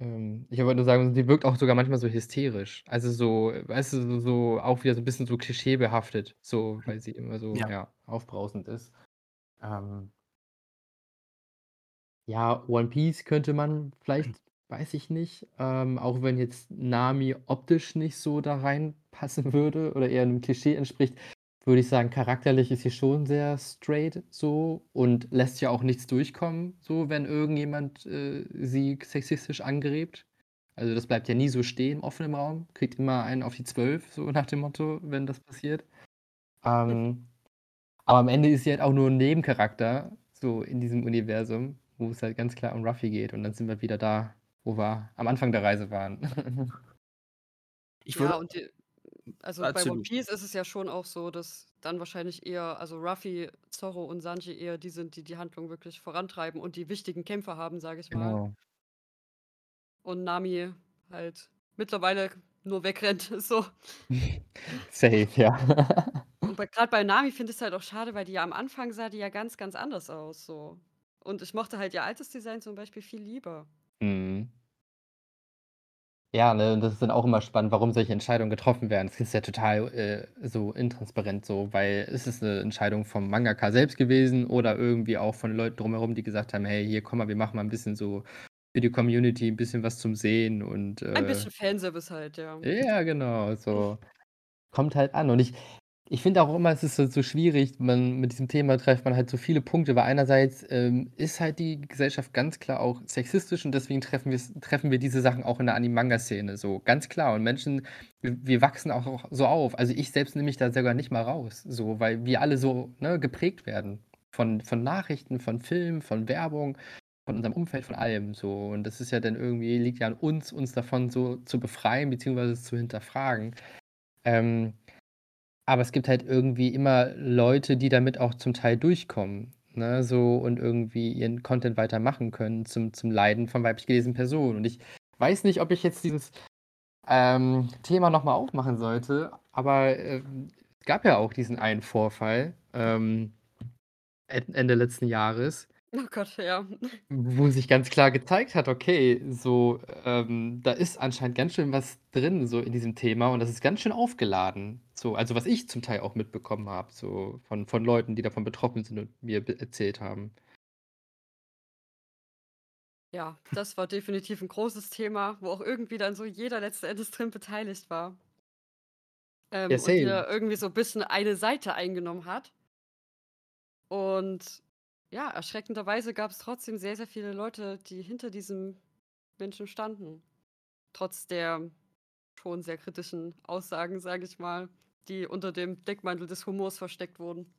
S1: Ähm, ich wollte nur sagen, sie wirkt auch sogar manchmal so hysterisch. Also so, weißt du, so so auch wieder so 'n bisschen so klischeebehaftet, so, weil sie immer so,
S2: Ja.
S1: ja, aufbrausend ist. Ähm Ja, One Piece könnte man vielleicht *clears throat* weiß ich nicht, ähm, auch wenn jetzt Nami optisch nicht so da reinpassen *laughs* würde oder eher 'nem Klischee entspricht, würde ich sagen, charakterlich ist sie schon sehr straight so und lässt ja auch nichts durchkommen, so, wenn irgendjemand, äh, sie sexistisch angrept. Also, das bleibt ja nie so stehen offen im Raum, kriegt immer einen auf die 12, so nach dem Motto, wenn das passiert. Ähm, aber am Ende ist sie halt auch nur 'n Nebencharakter, so in diesem Universum, wo es halt ganz klar um Ruffy geht und dann sind wir wieder da, wo wir am Anfang der Reise waren. *laughs*
S2: Ich
S3: Ja,
S2: würde
S3: und also, bei
S2: Erzähl
S3: One. Piece ist es ja schon auch so, dass dann wahrscheinlich eher also, Ruffy, Zorro und Sanji eher die sind, die die Handlung wirklich vorantreiben und die wichtigen Kämpfe haben, sage ich mal.
S1: Genau.
S3: Und Nami halt mittlerweile nur wegrennt, *laughs* so. *laughs*
S1: Safe, ja.
S3: Und bei grad bei Nami finde ich's halt auch schade, weil die ja am Anfang sah die ja ganz, ganz anders aus so. Und ich mochte halt ihr altes Design zum Beispiel viel lieber.
S1: Mhm. Ja, ne, und das ist dann auch immer spannend, warum solche Entscheidungen getroffen werden. Es ist ja total, äh, so intransparent so, weil ist es 'ne Entscheidung vom Mangaka selbst gewesen oder irgendwie auch von Leuten drumherum, die gesagt haben: „Hey, hier, komm mal, wir machen mal 'n bisschen so für die Community 'n bisschen was zum Sehen“ und,
S3: Ein
S1: äh
S3: bisschen Fanservice halt, ja.
S1: Ja, genau, so. *laughs* Kommt halt an und ich ich finde auch immer, es ist so so schwierig, man mit diesem Thema trifft man halt so viele Punkte, weil einerseits, ähm, ist halt die Gesellschaft ganz klar auch sexistisch und deswegen treffen treffen wir diese Sachen auch in der Anime-Manga-Szene so, ganz klar. Und Menschen wir wir wachsen auch auch so auf. Also, ich selbst nehme mich da sogar nicht mal raus, so, weil wir alle so, ne, geprägt werden von von Nachrichten, von Filmen, von Werbung, von unserem Umfeld, von allem so. Und das ist ja dann irgendwie liegt ja an uns, uns davon so zu befreien beziehungsweise zu hinterfragen. Ähm, aber es gibt halt irgendwie immer Leute, die damit auch zum Teil durchkommen, ne, so und irgendwie ihren Content weitermachen können zum zum Leiden von weiblich gelesenen Personen. Und ich weiß nicht, ob ich jetzt dieses, ähm, Thema noch mal aufmachen sollte, aber, ähm, es gab ja auch diesen einen Vorfall, ähm, En Ende letzten Jahres
S3: Oh Gott, ja.
S1: wo sich ganz klar gezeigt hat, okay, so, ähm, da ist anscheinend ganz schön was drin so in diesem Thema und das ist ganz schön aufgeladen. So, also, was ich zum Teil auch mitbekommen habe, so von von Leuten, die davon betroffen sind und mir be erzählt haben.
S3: Ja, das war definitiv 'n großes Thema, wo auch irgendwie dann so jeder letzten Endes drin beteiligt war.
S1: Ja,
S3: Ähm, und
S1: same.
S3: jeder irgendwie so bisschen eine Seite eingenommen hat. Und ja, erschreckenderweise gab's trotzdem sehr, sehr viele Leute, die hinter diesem Menschen standen. Trotz der schon sehr kritischen Aussagen, sage ich mal, die unter dem Deckmantel des Humors versteckt wurden.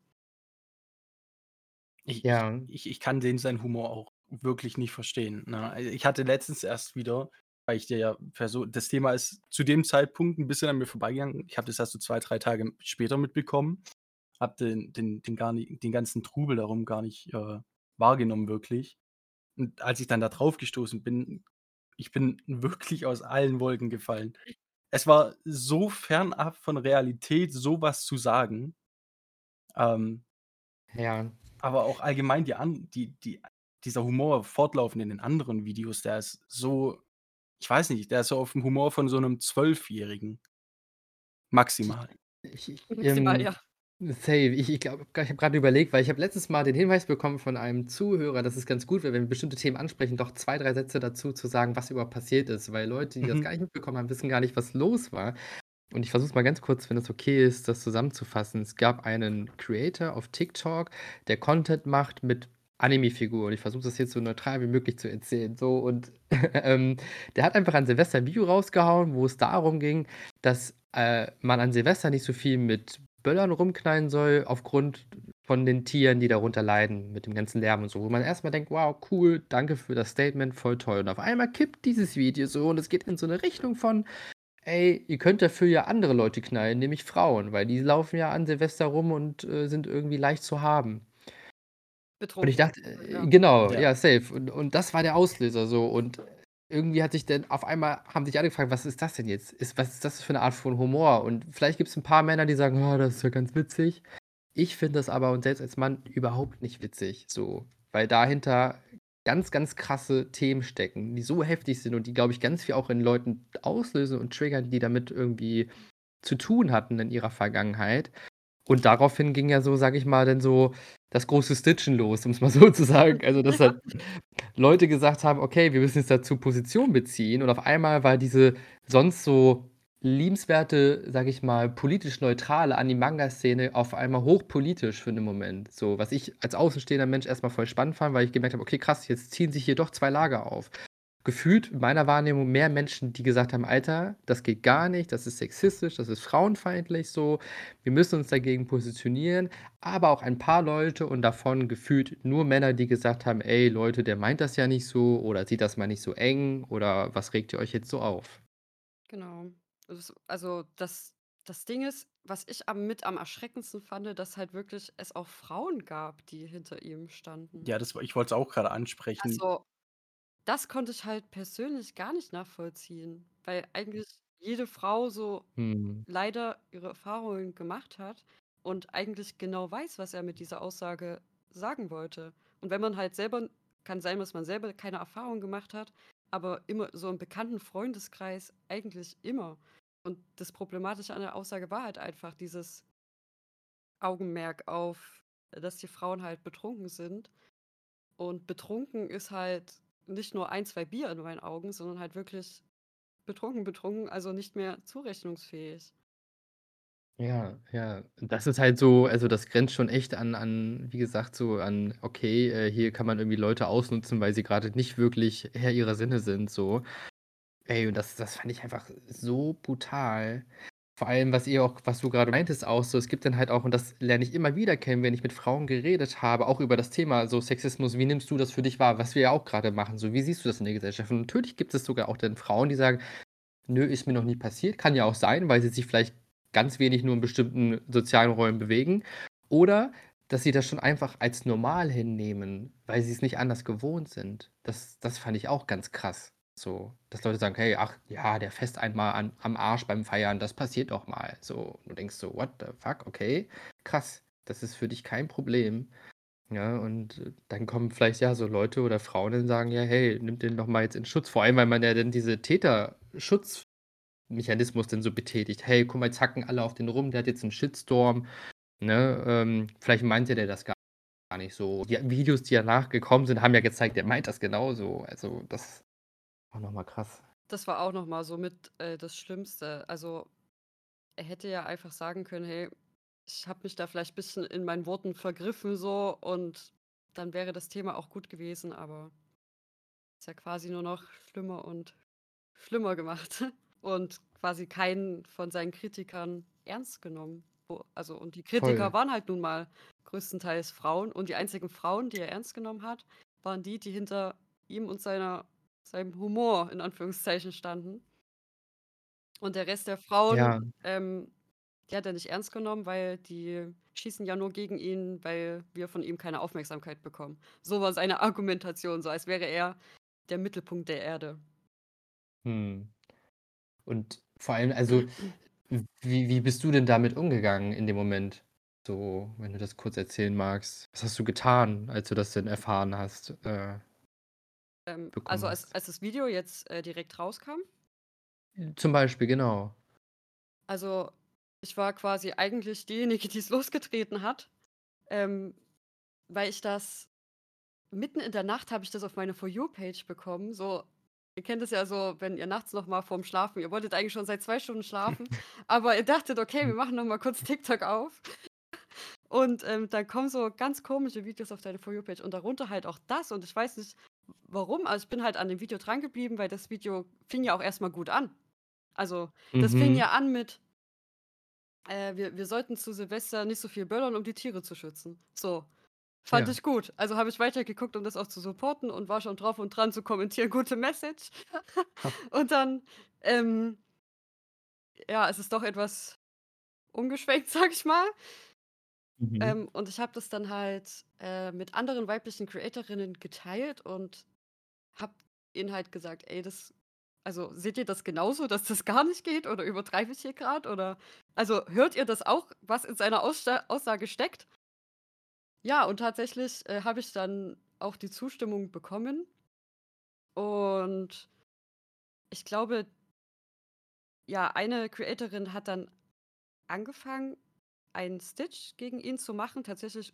S2: Ich
S1: Ja.
S2: ich ich kann den seinen Humor auch wirklich nicht verstehen, ne? Also, ich hatte letztens erst wieder weil ich dir ja versu das Thema ist zu dem Zeitpunkt 'n bisschen an mir vorbeigegangen. Ich habe das erst so 2, 3 Tage später mitbekommen, habe den den den gar den ganzen Trubel darum gar nicht, äh, wahrgenommen wirklich. Und als ich dann da drauf gestoßen bin, ich bin *laughs* wirklich aus allen Wolken gefallen. Es war so fernab von Realität, so was zu sagen. Ähm
S1: Ja.
S2: aber auch allgemein die an die die dieser Humor fortlaufend in den anderen Videos, der ist so ich weiß nicht, der ist so auf'm Humor von so 'nem Zwölfjährigen. Maximal.
S1: Ich ich,
S3: Maximal,
S1: ähm
S3: ja.
S1: Safe. Ich ich glaube ich habe grade überlegt, weil ich habe letztes Mal den Hinweis bekommen von einem Zuhörer, dass es ganz gut wäre, wenn wir bestimmte Themen ansprechen, doch 2, 3 Sätze dazu zu sagen, was überhaupt passiert ist, weil Leute, die das
S2: Mhm.
S1: gar nicht mitbekommen haben, wissen gar nicht, was los war. Und ich versuche es mal ganz kurz, wenn das okay ist, das zusammenzufassen. Es gab einen Creator auf TikTok, der Content macht mit Anime-Figuren. Ich versuche das jetzt so neutral wie möglich zu erzählen, so und, *laughs* ähm, der hat einfach an Silvester 'n Video rausgehauen, wo es darum ging, dass, äh, man an Silvester nicht so viel mit Böllern rumknallen soll aufgrund von den Tieren, die darunter leiden mit dem ganzen Lärm und so. Wo man erst mal denkt: „Wow, cool, danke für das Statement, voll toll.“ Und auf einmal kippt dieses Video so und es geht in so 'ne Richtung von: „Ey, ihr könnt dafür ja andere Leute knallen, nämlich Frauen, weil die laufen ja an Silvester rum und, äh, sind irgendwie leicht zu haben.“ Und ich
S3: Betrunken.
S1: dachte
S3: Ja.
S1: äh, genau,
S2: Ja.
S1: ja, safe. Und und das war der Auslöser so. Und irgendwie hat sich dann auf einmal haben sich alle gefragt: „Was ist das denn jetzt? Ist was ist das für 'ne Art von Humor?“ Und vielleicht gibt's 'n paar Männer, die sagen: „Oh, das ist ja ganz witzig.“ Ich finde das aber und selbst als Mann überhaupt nicht witzig so, weil dahinter ganz, ganz krasse Themen stecken, die so heftig sind und die, glaube ich, ganz viel auch in Leuten auslösen und triggern, die damit irgendwie zu tun hatten in ihrer Vergangenheit. Und daraufhin ging ja so, sage ich mal, dann so das große Stitchen los, um's mal so *laughs* zu sagen. Also, dass halt Leute gesagt haben: „Okay, wir müssen jetzt dazu Position beziehen.“ Und auf einmal war diese sonst so liebenswerte, sage ich mal, politisch neutrale Animanga-Szene auf einmal hochpolitisch für 'nen Moment. So, was ich als außenstehender Mensch erst mal voll spannend fand, weil ich gemerkt habe: „Okay, krass, jetzt ziehen sich hier doch 2 Lager auf.“ Gefühlt in meiner Wahrnehmung mehr Menschen, die gesagt haben: „Alter, das geht gar nicht, das ist sexistisch, das ist frauenfeindlich so. Wir müssen uns dagegen positionieren.“ Aber auch ein paar Leute und davon gefühlt nur Männer, die gesagt haben: „Ey Leute, der meint das ja nicht so“ oder „Seht das mal nicht so eng“ oder „Was regt ihr euch jetzt so auf?“
S3: Genau. Also, das das Ding ist, was ich am mit am erschreckendsten fand, dass halt wirklich es auch Frauen gab, die hinter ihm standen.
S2: Ja, das ich wollte es auch grade ansprechen.
S3: Also, das konnte ich halt persönlich gar nicht nachvollziehen, weil eigentlich jede Frau so
S1: Mhm.
S3: leider ihre Erfahrungen gemacht hat und eigentlich genau weiß, was er mit dieser Aussage sagen wollte. Und wenn man halt selber kann sein, dass man selber keine Erfahrung gemacht hat, aber immer so im bekannten Freundeskreis eigentlich immer. Und das Problematische an der Aussage war halt einfach dieses Augenmerk auf, dass die Frauen halt betrunken sind. Und betrunken ist halt nicht nur 1, 2 Bier in meinen Augen, sondern halt wirklich betrunken, betrunken, also nicht mehr zurechnungsfähig.
S1: Ja, ja. Das ist halt so also, das grenzt schon echt an an wie gesagt, so an okay, äh, hier kann man irgendwie Leute ausnutzen, weil sie grade nicht wirklich Herr ihrer Sinne sind so. Ey, und das das fand ich einfach so brutal. Vor allem, was ihr auch was du grade meintest auch so, es gibt dann halt auch und das lerne ich immer wieder kennen, wenn ich mit Frauen geredet habe, auch über das Thema so Sexismus. Wie nimmst du das für dich wahr? Was wir ja auch grade machen, so wie siehst du das in der Gesellschaft? Und natürlich gibt es sogar auch dann Frauen, die sagen: „Nö, ist mir noch nie passiert.“ Kann ja auch sein, weil sie sich vielleicht ganz wenig nur in bestimmten sozialen Räumen bewegen. Oder, dass sie das schon einfach als normal hinnehmen, weil sie's nicht anders gewohnt sind. Das das fand ich auch ganz krass so, dass Leute sagen: „Hey, ach ja, der fässt einen mal an am Arsch beim Feiern, das passiert doch mal.“ So, du denkst so: „What the fuck, okay, krass. Das ist für dich kein Problem.“ Ja, und dann kommen vielleicht, ja, so Leute oder Frauen und sagen: „Ja, hey, nimm den doch mal jetzt in Schutz.“ Vor allem, weil man ja dann diese Täterschutzmechanismus dann so betätigt. „Hey, guck mal, jetzt hacken alle auf den rum, der hat jetzt 'n Shitstorm“, ne? Ähm, vielleicht meinte der das gar nicht so. Die Videos, die danach gekommen sind, haben ja gezeigt, der meint das genauso. Also, das war noch mal krass.
S3: Das war auch noch mal so mit, äh, das Schlimmste. Also, er hätte ja einfach sagen können: „Hey, ich habe mich da vielleicht bisschen in meinen Worten vergriffen so“, und dann wäre das Thema auch gut gewesen, aber ist ja quasi nur noch schlimmer und schlimmer gemacht *laughs* und quasi keinen von seinen Kritikern ernst genommen. Also, und die Kritiker
S1: Voll.
S3: waren halt nun mal größtenteils Frauen und die einzigen Frauen, die er ernst genommen hat, waren die, die hinter ihm und seiner seinem Humor in Anführungszeichen standen. Und der Rest der Frauen,
S1: Ja.
S3: ähm, die hat er nicht ernst genommen, weil die schießen ja nur gegen ihn, weil wir von ihm keine Aufmerksamkeit bekommen. So war seine Argumentation, so als wäre er der Mittelpunkt der Erde.
S1: Mhm. Und vor allem, also, w wie wie bist du denn damit umgegangen in dem Moment? So, wenn du das kurz erzählen magst. Was hast du getan, als du das denn erfahren hast äh
S3: Ähm, also, als als das Video jetzt, äh, direkt rauskam?
S1: Zum Beispiel, genau.
S3: Also, ich war quasi eigentlich diejenige, die's *laughs* losgetreten hat, ähm, weil ich das mitten in der Nacht habe ich das auf meine For You-Page bekommen. So, ihr kennt es ja so, wenn ihr nachts noch mal vorm Schlafen ihr wolltet eigentlich schon seit 2 Stunden schlafen, *laughs* aber ihr dachtet: „Okay, wir machen noch mal kurz TikTok auf.“ Und, ähm, dann kommen so ganz komische Videos auf deine For You-Page und darunter halt auch das und ich weiß nicht warum, aber ich bin halt an dem Video drangeblieben, weil das Video fing ja auch erst mal gut an. Also, das fing
S1: Mhm.
S3: ja an mit äh, wir wir sollten zu Silvester nicht so viel böllern, um die Tiere zu schützen. So, fand
S1: Ja.
S3: ich gut. Also, habe ich weitergeguckt, um das auch zu supporten und war schon drauf und dran zu kommentieren, *laughs* gute Message. *laughs* Und dann, ähm ja, ist es doch etwas umgeschwenkt, *laughs* sage ich mal.
S1: Mhm.
S3: Ähm, und ich habe das dann halt, äh, mit anderen weiblichen Creatorinnen geteilt und habe ihnen halt gesagt: „Ey, das also, seht ihr das genauso, dass das gar nicht geht oder übertreibe ich hier grad oder also, hört ihr das auch, was in seiner Aussta Aussage steckt?“ Ja, und tatsächlich, äh, habe ich dann auch die Zustimmung bekommen. Und ich glaube ja, eine Creatorin hat dann angefangen, einen Stitch gegen ihn zu machen, tatsächlich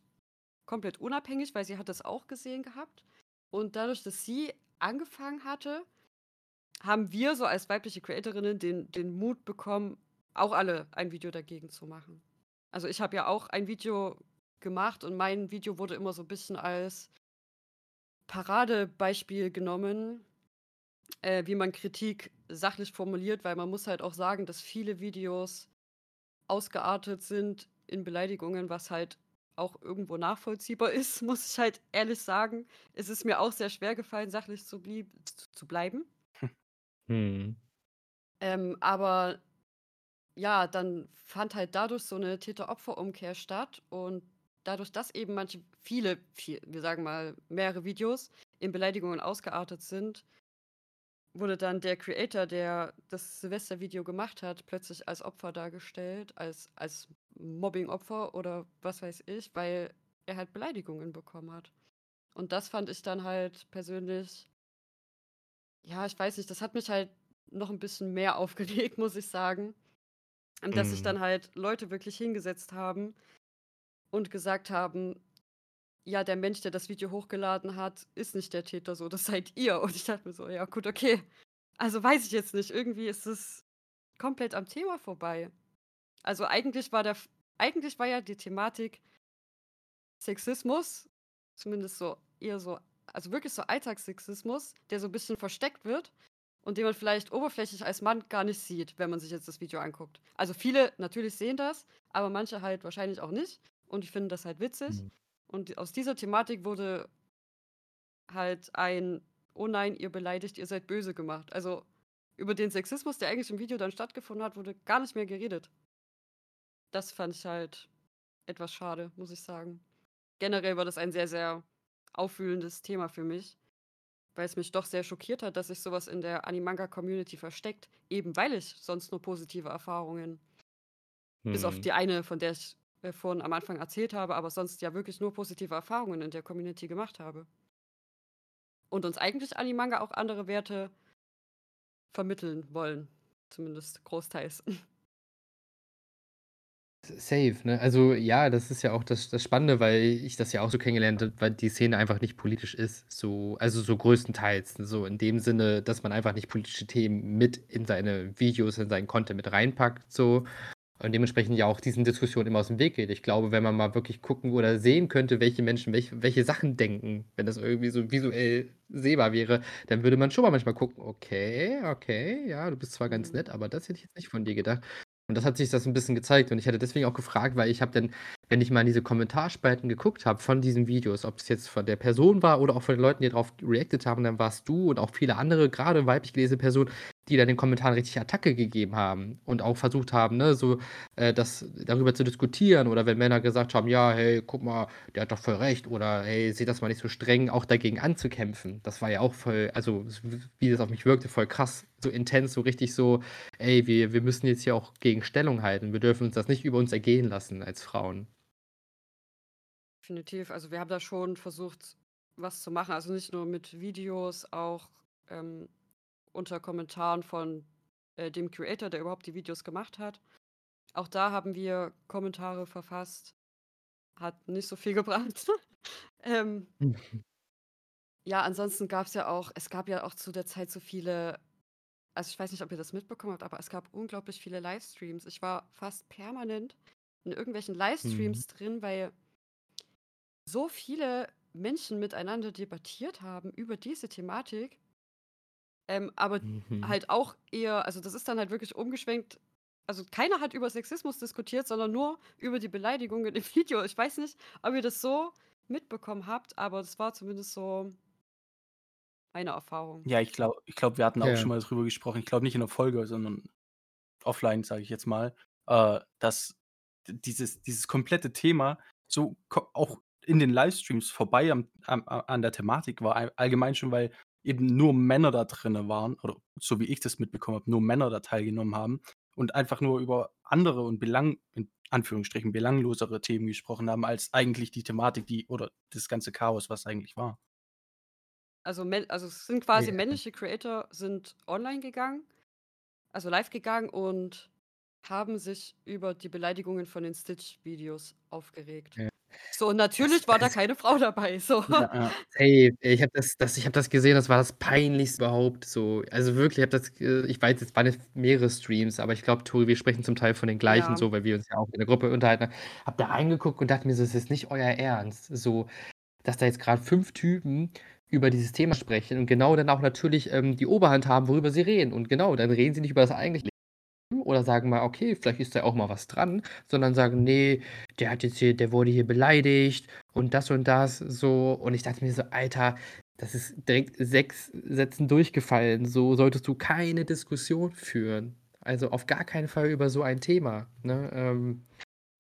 S3: komplett unabhängig, weil sie hat das auch gesehen gehabt. Und dadurch, dass sie angefangen hatte, haben wir so als weibliche Creatorinnen den den Mut bekommen, auch alle ein Video dagegen zu machen. Also, ich habe ja auch ein Video gemacht und mein Video wurde immer so 'n bisschen als Paradebeispiel genommen, äh, wie man Kritik sachlich formuliert, weil man muss halt auch sagen, dass viele Videos ausgeartet sind in Beleidigungen, was halt auch irgendwo nachvollziehbar ist, *laughs* muss ich halt ehrlich sagen. Es ist mir auch sehr schwer gefallen, sachlich zu blieb zu bleiben.
S1: Mhm. *laughs*
S3: Ähm, aber ja, dann fand halt dadurch so 'ne Täter-Opfer-Umkehr statt und dadurch, dass eben manche viele viel wir sagen mal, mehrere Videos in Beleidigungen ausgeartet sind wurde dann der Creator, der das Silvester-Video gemacht hat, plötzlich als Opfer dargestellt, als als Mobbing-Opfer oder was weiß ich, weil er halt Beleidigungen bekommen hat. Und das fand ich dann halt persönlich ja, ich weiß nicht, das hat mich halt noch 'n bisschen mehr *laughs* aufgeregt, muss ich sagen. Dass sich
S1: Mhm.
S3: dann halt Leute wirklich hingesetzt haben und gesagt haben: „Ja, der Mensch, der das Video hochgeladen hat, ist nicht der Täter so, das seid ihr.“ Und ich dachte mir so: „Ja gut, okay.“ Also, weiß ich jetzt nicht. Irgendwie ist es komplett am Thema vorbei. Also, eigentlich war der eigentlich war ja die Thematik Sexismus, zumindest so eher so also, wirklich so Alltagssexismus, der so 'n bisschen versteckt wird und den man vielleicht oberflächlich als Mann gar nicht sieht, wenn man sich jetzt das Video anguckt. Also, viele natürlich sehen das, aber manche halt wahrscheinlich auch nicht und die finden das halt witzig.
S1: Mhm.
S3: Und aus dieser Thematik wurde halt ein: „Oh nein, ihr beleidigt, ihr seid böse“ gemacht. Also, über den Sexismus, der eigentlich im Video dann stattgefunden hat, wurde gar nicht mehr geredet. Das fand ich halt etwas schade, muss ich sagen. Generell war das ein sehr, sehr aufwühlendes Thema für mich, weil's mich doch sehr schockiert hat, dass sich so was in der Anime-Manga-Community versteckt, eben weil ich sonst nur positive Erfahrungen bis auf
S1: Mhm.
S3: die eine, von der ich, äh, vorhin am Anfang erzählt habe, aber sonst ja wirklich nur positive Erfahrungen in der Community gemacht habe. Und uns eigentlich Anime-Manga auch andere Werte vermitteln wollen, zumindest großteils. *laughs*
S1: Safe, ne? Also, ja, das ist ja auch das das Spannende, weil ich das ja auch so kennengelernt habe, weil die Szene einfach nicht politisch ist, so also, so größtenteils, so in dem Sinne, dass man einfach nicht politische Themen mit in seine Videos, in seinen Content mit reinpackt so und dementsprechend ja auch diesen Diskussionen immer aus'm Weg geht. Ich glaube, wenn man mal wirklich gucken oder sehen könnte, welche Menschen welche welche Sachen denken, wenn das irgendwie so visuell sehbar wäre, dann würde man schon mal manchmal gucken: „Okay, okay, ja, du bist zwar ganz
S3: Mhm.
S1: nett, aber das hätte ich jetzt nicht von dir gedacht.“ Und das hat sich das 'n bisschen gezeigt und ich hatte deswegen auch gefragt, weil ich habe dann, wenn ich mal in diese Kommentarspalten geguckt habe von diesen Videos, ob's jetzt von der Person war oder auch von den Leuten, die drauf reacted haben, dann warst du und auch viele andere, grade weiblich gelesene Personen, die dann den Kommentaren richtig Attacke gegeben haben und auch versucht haben, ne, so, äh, das darüber zu diskutieren oder wenn Männer gesagt haben: „Ja, hey, guck mal, der hat doch voll recht“ oder: „Hey, seht das mal nicht so streng“, auch dagegen anzukämpfen. Das war ja auch voll also, wie das auf mich wirkte, voll krass, so intens, so richtig so: „Ey, wir wir müssen jetzt hier auch gegen Stellung halten. Wir dürfen uns das nicht über uns ergehen lassen als Frauen.“
S3: Definitiv. Also, wir haben da schon versucht, was zu machen. Also, nicht nur mit Videos, auch, ähm, unter Kommentaren von, äh, dem Creator, der überhaupt die Videos gemacht hat. Auch da haben wir Kommentare verfasst. Hat nicht so viel *laughs* gebracht. Ähm *laughs* ja, ansonsten gab's ja auch es gab ja auch zu der Zeit so viele also, ich weiß nicht, ob ihr das mitbekommen habt, aber es gab unglaublich viele Livestreams. Ich war fast permanent in irgendwelchen
S1: Mhm.
S3: Livestreams drin, weil so viele Menschen miteinander debattiert haben über diese Thematik. Ähm, aber
S1: Mhm.
S3: halt auch eher also, das ist dann halt wirklich umgeschwenkt also, keiner hat über Sexismus diskutiert, sondern nur über die Beleidigungen im *laughs* Video. Ich weiß nicht, ob ihr das so mitbekommen habt, aber das war zumindest so meine Erfahrung.
S2: Ja, ich glaube ich glaube, wir hatten auch
S1: Ja.
S2: schon mal drüber gesprochen. Ich glaube nicht in der Folge, sondern offline, sage ich jetzt mal, äh, dass dieses dieses komplette Thema so auch in den Livestreams vorbei am am an der Thematik war, allgemein schon, weil eben nur Männer da drinne waren oder so wie ich das mitbekommen habe, nur Männer da teilgenommen haben und einfach nur über andere und belang in Anführungsstrichen belanglosere Themen gesprochen haben, als eigentlich die Thematik, die oder das ganze Chaos, was eigentlich war.
S3: Also, also, es sind quasi
S1: Ja.
S3: männliche Creator sind online gegangen, also live gegangen und haben sich über die Beleidigungen von den Stitch-Videos aufgeregt.
S1: Ja.
S3: So, und natürlich war da keine Frau dabei, so.
S2: Ja, ja.
S1: Safe. Ich habe das das ich habe das gesehen, das war das Peinlichste überhaupt so. Also wirklich, ich habe das ich weiß, es waren mehrere Streams, aber ich glaube, Tori, wir sprechen zum Teil von den gleichen
S3: Ja.
S1: so, weil wir uns ja auch in der Gruppe unterhalten haben. Habe da reingeguckt und dachte mir so: „Das ist nicht euer Ernst?“ So, dass da jetzt grad 5 Typen über dieses Thema sprechen und genau dann auch natürlich, ähm, die Oberhand haben, worüber sie reden. Und genau, dann reden sie nicht über das eigentliche Leben oder sagen mal: „Okay, vielleicht ist da auch mal was dran“, sondern sagen: „Ne, der hat jetzt hier der wurde hier beleidigt und das und das“, so. Und ich dachte mir so: „Alter, das ist direkt 6 Sätzen durchgefallen. So solltest du keine Diskussion führen. Also, auf gar keinen Fall über so ein Thema“, ne? Ähm,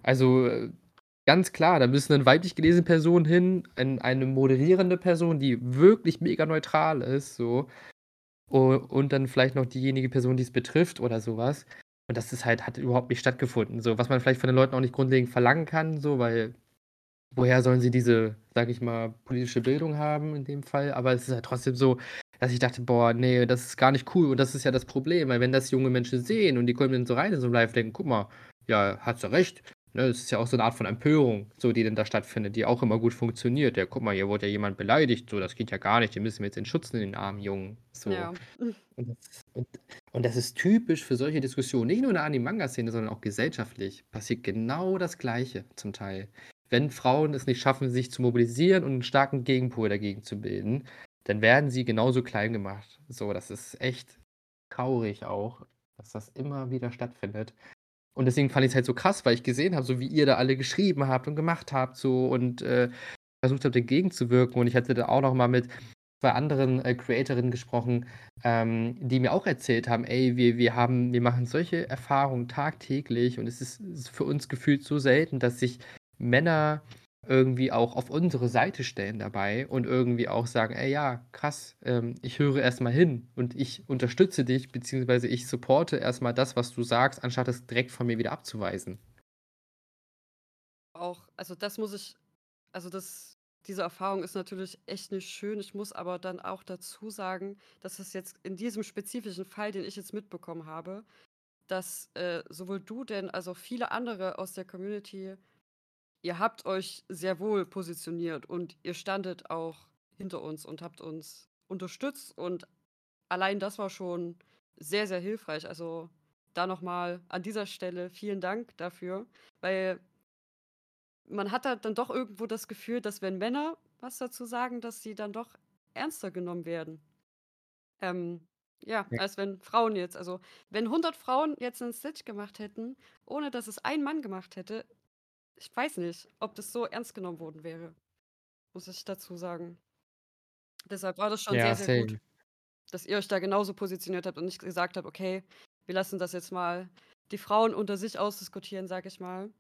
S1: also, äh, ganz klar, da müssen dann weiblich gelesene Personen hin, ein eine moderierende Person, die wirklich mega neutral ist, so. Und dann vielleicht noch diejenige Person, die's betrifft oder so was. Und das ist halt hat überhaupt nicht stattgefunden, so. Was man vielleicht von den Leuten auch nicht grundlegend verlangen kann, so, weil woher sollen sie diese, sage ich mal, politische Bildung haben in dem Fall? Aber es ist halt trotzdem so, dass ich dachte: „Boah, ne, das ist gar nicht cool.“ Und das ist ja das Problem, weil wenn das junge Menschen sehen und die kommen dann so rein in so 'n Live, denken: „Guck mal, ja, hat sie recht.“ Ne, es ist ja auch so 'ne Art von Empörung, so, die dann da stattfindet, die auch immer gut funktioniert. „Ja, guck mal, hier wurde ja jemand beleidigt, so, das geht ja gar nicht, den müssen wir jetzt in Schutz nehmen, den armen Jungen“, so.
S3: Ja.
S1: Und das und und das ist typisch für solche Diskussionen, nicht nur in der Anime-Manga-Szene, sondern auch gesellschaftlich passiert genau das Gleiche zum Teil. Wenn Frauen es nicht schaffen, sich zu mobilisieren und 'n starken Gegenpol dagegen zu bilden, dann werden sie genauso klein gemacht. So, das ist echt traurig auch, dass das immer wieder stattfindet. Und deswegen fand ich's halt so krass, weil ich gesehen habe, so wie ihr da alle geschrieben habt und gemacht habt so und, äh, versucht habt, entgegenzuwirken. Und ich hatte da auch noch mal mit 2 anderen, äh, Creatorinnen gesprochen, ähm, die mir auch erzählt haben: „Ey, wir wir haben wir machen solche Erfahrungen tagtäglich und es ist für uns gefühlt so selten, dass sich Männer irgendwie auch auf unsere Seite stellen dabei und irgendwie auch sagen: ‚Ey, ja, krass, ähm, ich höre erst mal hin und ich unterstütze dich, beziehungsweise ich supporte erst mal das, was du sagst, anstatt es direkt von mir wieder abzuweisen.‘“
S3: Auch also, das muss ich also, das diese Erfahrung ist natürlich echt nicht schön. Ich muss aber dann auch dazu sagen, dass es jetzt in diesem spezifischen Fall, den ich jetzt mitbekommen habe, dass, äh, sowohl du denn als auch viele andere aus der Community ihr habt euch sehr wohl positioniert und ihr standet auch hinter uns und habt uns unterstützt und allein das war schon sehr, sehr hilfreich. Also, da noch mal an dieser Stelle vielen Dank dafür, weil man hat da dann doch irgendwo das Gefühl, dass wenn Männer was dazu sagen, dass sie dann doch ernster genommen werden. Ähm, ja,
S1: Ja.
S3: als wenn Frauen jetzt also, wenn 100 Frauen jetzt 'nen Stitch gemacht hätten, ohne dass es ein Mann gemacht hätte, ich weiß nicht, ob das so ernst genommen worden wäre, muss ich dazu sagen. Deshalb war das schon
S1: Ja,
S3: sehr, sehr gut,
S1: same.
S3: dass ihr euch da genauso positioniert habt und nicht gesagt habt: „Okay, wir lassen das jetzt mal die Frauen unter sich ausdiskutieren“, sage ich mal.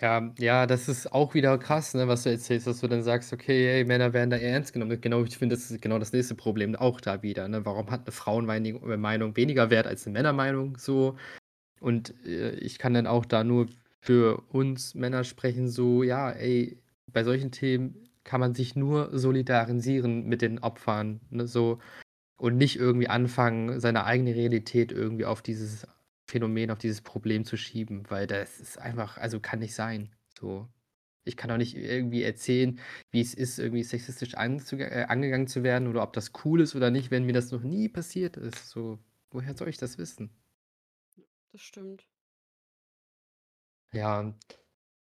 S1: Ja, ja, das ist auch wieder krass, ne, was du erzählst, dass du dann sagst: „Okay, ey, Männer werden da eher ernst genommen.“ Genau, ich finde, das ist genau das nächste Problem auch da wieder, ne? Warum hat 'ne Frauenmeining äh, Meinung weniger Wert als 'ne Männermeinung so? Und, äh, ich kann dann auch da nur für uns Männer sprechen, so, ja, ey, bei solchen Themen kann man sich nur solidarisieren mit den Opfern, ne, so und nicht irgendwie anfangen, seine eigene Realität irgendwie auf dieses Phänomen, auf dieses Problem zu schieben, weil das ist einfach also, kann nicht sein, so. Ich kann doch nicht irgendwie erzählen, wie es ist, irgendwie sexistisch äh, angegangen zu werden oder ob das cool ist oder nicht, wenn mir das noch nie passiert ist, so. Woher soll ich das wissen?
S3: Das stimmt.
S1: Ja.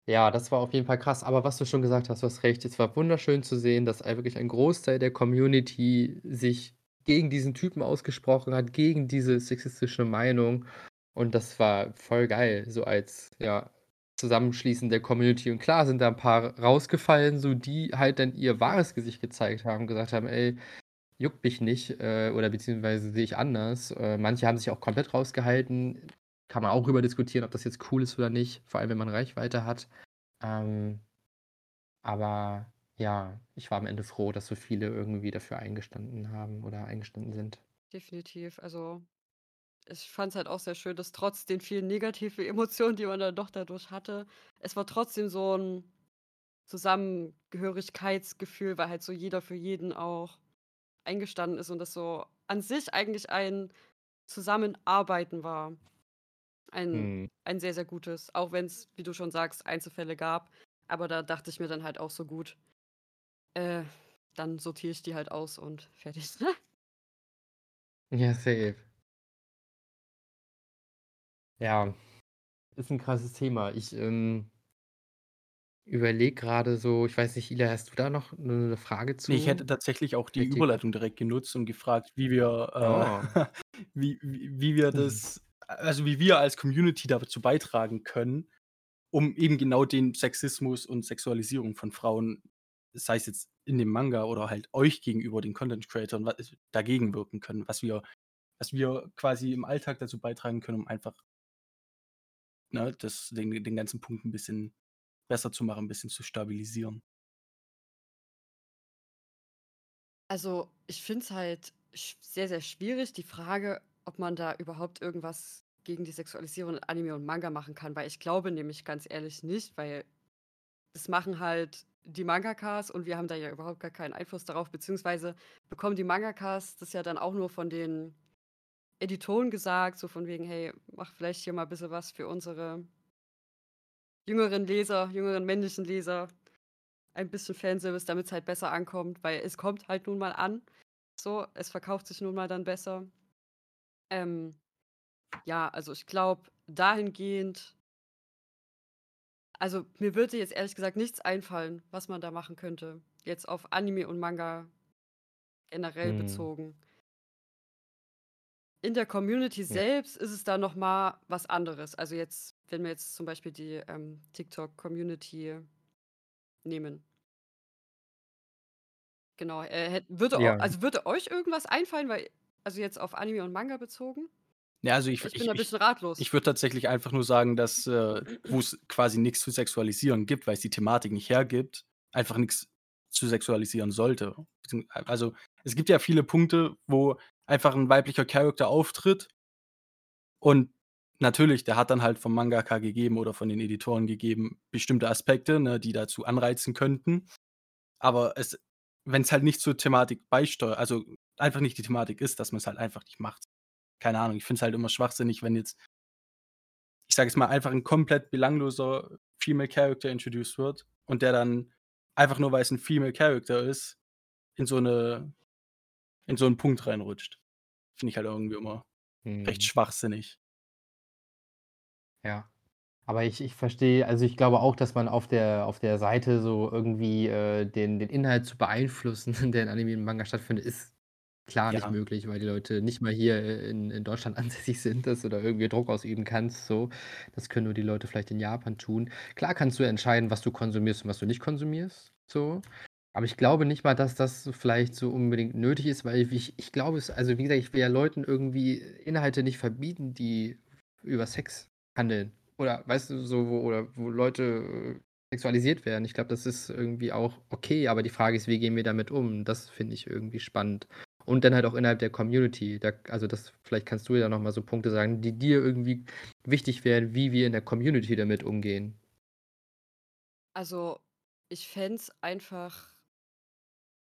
S1: Ja, das war auf jeden Fall krass. Aber was du schon gesagt hast, du hast recht. Es war wunderschön zu sehen, dass wirklich ein Großteil der Community sich gegen diesen Typen ausgesprochen hat, gegen diese sexistische Meinung. Und das war voll geil, so als, ja, Zusammenschließen der Community. Und klar sind da 'n paar rausgefallen, so die halt dann ihr wahres Gesicht gezeigt haben, gesagt haben: „Ey, juckt mich nicht, äh, oder beziehungsweise sehe ich anders.“ Äh, manche haben sich auch komplett rausgehalten. Kann man auch darüber diskutieren, ob das jetzt cool ist oder nicht, vor allem wenn man Reichweite hat. Ähm, aber ja, ich war am Ende froh, dass so viele irgendwie dafür eingestanden haben oder eingestanden sind.
S3: Definitiv. Also, ich fand es halt auch sehr schön, dass trotz den vielen negativen *laughs* Emotionen, die man dann doch dadurch hatte, es war trotzdem so ein Zusammengehörigkeitsgefühl, weil halt so jeder für jeden auch eingestanden ist und das so an sich eigentlich ein Zusammenarbeiten war. Ein
S1: Mhm.
S3: ein sehr, sehr gutes, auch wenn es, wie du schon sagst, Einzelfälle gab. Aber da dachte ich mir dann halt auch so: „Gut, äh, dann sortiere ich die halt aus und fertig.“ *laughs*
S1: Ja, safe. Ja, ist 'n krasses Thema. Ich, ähm überlege grade so ich weiß nicht, Ila, hast du da noch 'ne Frage
S2: Ne, ich hätte
S1: zu?
S2: tatsächlich auch die
S1: grad
S2: Überleitung direkt genutzt und gefragt, wie wir,
S1: Oh.
S2: äh *laughs* wie wie wie wir das also, wie wir als Community dazu beitragen können, um eben genau den Sexismus und Sexualisierung von Frauen, sei es jetzt in dem Manga oder halt euch gegenüber den Content Creatern, wa dagegen wirken können, was wir was wir quasi im Alltag dazu beitragen können, um einfach ne, das den den ganzen Punkt 'n bisschen besser zu machen, 'n bisschen zu stabilisieren.
S3: Also, ich finde es halt sehr, sehr schwierig, die Frage, ob man da überhaupt irgendwas gegen die Sexualisierung in Anime und Manga machen kann, weil ich glaube nämlich ganz ehrlich nicht, weil das machen halt die Mangakas und wir haben da ja überhaupt gar keinen Einfluss darauf, beziehungsweise bekommen die Mangakas das ja dann auch nur von den Editoren gesagt, so von wegen: „Hey, mach vielleicht hier mal bisschen was für unsere jüngeren Leser, jüngeren männlichen Leser. Ein bisschen Fanservice, damit's halt besser ankommt“, weil es kommt halt nun mal an. So, es verkauft sich nun mal dann besser. Ähm, ja, also, ich glaube, dahingehend also, mir würde jetzt ehrlich gesagt nichts einfallen, was man da machen könnte, jetzt auf Anime und Manga generell
S1: Mhm.
S3: bezogen. In der Community
S1: Ja.
S3: selbst ist es dann noch mal was anderes. Also, jetzt wenn wir jetzt zum Beispiel die, ähm, TikTok-Community nehmen. Genau, äh, hätt würde
S1: Ja.
S3: also, würde euch irgendwas einfallen, weil also, jetzt auf Anime und Manga bezogen?
S2: Ja, also, ich
S3: Ich bin
S2: ich ich
S3: bisschen ratlos.
S2: ich würde tatsächlich einfach nur sagen, dass, äh, wo's quasi nix zu sexualisieren gibt, weil's die Thematik nicht hergibt, einfach nix zu sexualisieren sollte. Also, es gibt ja viele Punkte, wo einfach 'n weiblicher Character auftritt und natürlich, der hat dann halt vom Mangaka gegeben oder von den Editoren gegeben bestimmte Aspekte, ne, die dazu anreizen könnten. Aber es wenn's halt nicht zur Thematik beisteuert also, einfach nicht die Thematik ist, dass man's halt einfach nicht macht. Keine Ahnung, ich finde es halt immer schwachsinnig, wenn jetzt ich sage jetzt mal, einfach 'n komplett belangloser Female Character introduced wird und der dann einfach nur, weil's 'n Female Character ist, in so 'ne in so 'n Punkt reinrutscht. Finde ich halt irgendwie immer recht
S1: Mhm.
S2: schwachsinnig.
S1: Ja. Aber ich ich verstehe also, ich glaube auch, dass man auf der auf der Seite so irgendwie, äh, den den Inhalt zu beeinflussen, *laughs* der in Anime und Manga stattfindet, ist klar nicht
S2: Ja.
S1: möglich, weil die Leute nicht mal hier, äh, in in Deutschland *laughs* ansässig sind, dass du da irgendwie Druck ausüben kannst so. Das können nur die Leute vielleicht in Japan tun. Klar kannst du entscheiden, was du konsumierst und was du nicht konsumierst, so. Aber ich glaube nicht mal, dass das vielleicht so unbedingt nötig ist, weil ich ich glaube es also, wie gesagt, ich will ja Leuten irgendwie Inhalte nicht verbieten, die über Sex handeln oder weißt du, so wo oder wo Leute, äh, sexualisiert werden. Ich glaube, das ist irgendwie auch okay, aber die Frage ist, wie gehen wir damit um? Das finde ich irgendwie spannend. Und dann halt auch innerhalb der Community. Da also, das vielleicht kannst du ja noch mal so Punkte sagen, die dir irgendwie wichtig wären, wie wir in der Community damit umgehen.
S3: Also, ich fände es einfach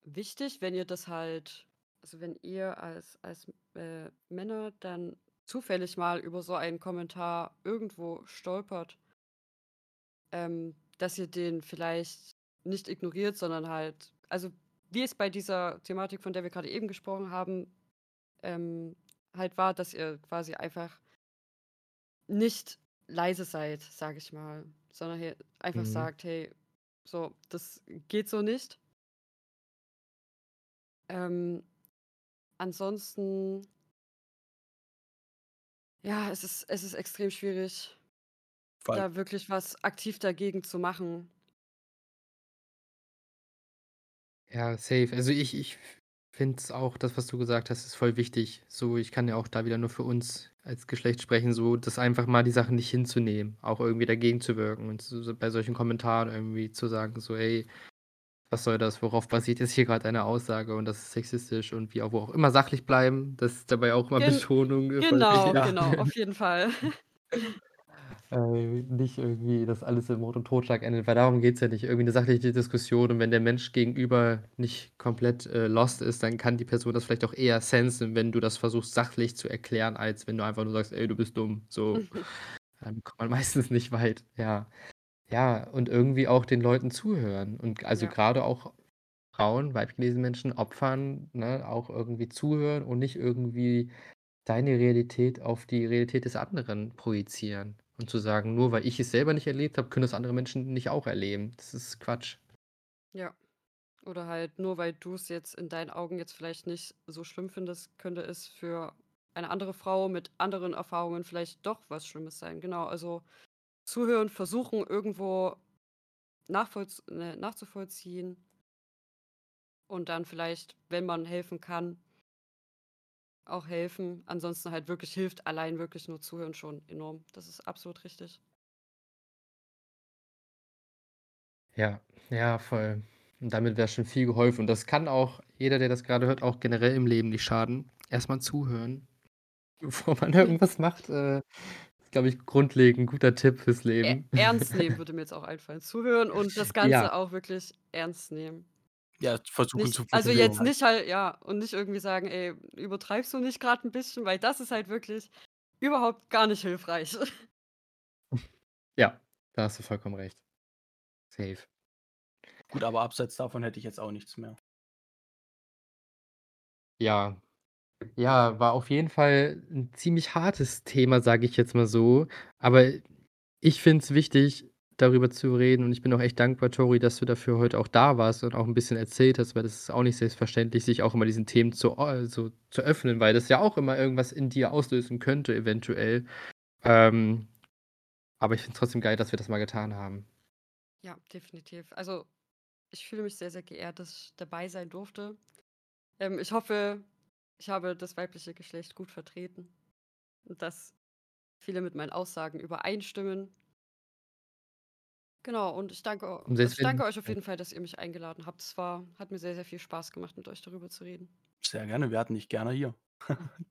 S3: wichtig, wenn ihr das halt also, wenn ihr als als, äh, Männer dann zufällig mal über so einen Kommentar irgendwo stolpert ähm, dass ihr den vielleicht nicht ignoriert, sondern halt also, wie es bei dieser Thematik, von der wir grade eben gesprochen haben, ähm, halt war, dass ihr quasi einfach nicht leise seid, sage ich mal, sondern ihr einfach
S1: Mhm.
S3: sagt: „Hey, so, das geht so nicht.“ Ähm, ansonsten ja, es ist es ist extrem schwierig,
S2: allem
S3: da wirklich was aktiv dagegen zu machen.
S1: Ja, safe. Also, ich ich finde es auch das, was du gesagt hast, ist voll wichtig. So, ich kann ja auch da wieder nur für uns als Geschlecht sprechen, so das einfach mal die Sachen nicht hinzunehmen, auch irgendwie dagegen zu wirken und so, so bei solchen Kommentaren irgendwie zu sagen, so, ey, was soll das, worauf basiert jetzt hier gerade eine Aussage und das ist sexistisch und wie auch wo auch immer sachlich bleiben, das ist dabei auch immer
S3: Gen
S1: Betonung. *laughs*
S3: genau,
S1: wichtig.
S3: genau, auf jeden Fall. *laughs*
S1: Äh, nicht irgendwie, dass alles im Mord und Totschlag endet, weil darum geht es ja nicht. Irgendwie eine sachliche Diskussion und wenn der Mensch gegenüber nicht komplett äh, lost ist, dann kann die Person das vielleicht auch eher sensen, wenn du das versuchst sachlich zu erklären, als wenn du einfach nur sagst, ey, du bist dumm. So, *laughs* dann kommt man meistens nicht weit. Ja. Ja, und irgendwie auch den Leuten zuhören. Und also
S3: Ja.
S1: gerade auch Frauen, weiblich gelesene Menschen, Opfern, ne, auch irgendwie zuhören und nicht irgendwie deine Realität auf die Realität des anderen projizieren. Und zu sagen, nur weil ich es selber nicht erlebt habe, können das andere Menschen nicht auch erleben. Das ist Quatsch.
S3: Ja. Oder halt nur weil du es jetzt in deinen Augen jetzt vielleicht nicht so schlimm findest, könnte es für eine andere Frau mit anderen Erfahrungen vielleicht doch was Schlimmes sein. Genau, also zuhören, versuchen irgendwo nachvollz ne, nachzuvollziehen und dann vielleicht, wenn man helfen kann, auch helfen. Ansonsten halt wirklich hilft allein wirklich nur zuhören schon enorm. Das ist absolut richtig.
S1: Ja, ja, voll. Und damit wäre schon viel geholfen. Und das kann auch jeder, der das gerade hört, auch generell im Leben nicht schaden. Erstmal zuhören, *laughs* bevor man *laughs* irgendwas macht. Äh, glaube ich, grundlegend guter Tipp fürs
S3: E
S1: Leben.
S3: ernst nehmen *laughs* würde mir jetzt auch einfallen. Zuhören und das Ganze
S1: Ja.
S3: auch wirklich ernst nehmen.
S2: Ja, versuchen
S3: Nicht
S2: zu
S3: also
S2: verstehen
S3: jetzt
S2: halt.
S3: nicht halt ja, und nicht irgendwie sagen: „Ey, übertreibst du nicht gerade ein bisschen?“ Weil das ist halt wirklich überhaupt gar nicht hilfreich. *laughs*
S1: Ja, da hast du vollkommen recht. Safe.
S2: Gut, aber abseits davon hätte ich jetzt auch nichts mehr.
S1: Ja. Ja, war auf jeden Fall ein ziemlich hartes Thema, sage ich jetzt mal so. Aber ich finde es wichtig, darüber zu reden und ich bin auch echt dankbar, Tori, dass du dafür heute auch da warst und auch ein bisschen erzählt hast, weil das ist auch nicht selbstverständlich, sich auch immer diesen Themen zu äh, so zu öffnen, weil das ja auch immer irgendwas in dir auslösen könnte eventuell. Ähm, aber ich finde es trotzdem geil, dass wir das mal getan haben.
S3: Ja, definitiv. Also, ich fühle mich sehr, sehr geehrt, dass ich dabei sein durfte. Ähm, ich hoffe, ich habe das weibliche Geschlecht gut vertreten und dass viele mit meinen Aussagen übereinstimmen. Genau, und ich danke
S1: Und
S3: also, ich danke euch auf jeden Fall, dass ihr mich eingeladen habt. Es war hat mir sehr, sehr viel Spaß gemacht, mit euch darüber zu reden.
S2: Sehr gerne, wir hatten dich gerne hier. *laughs*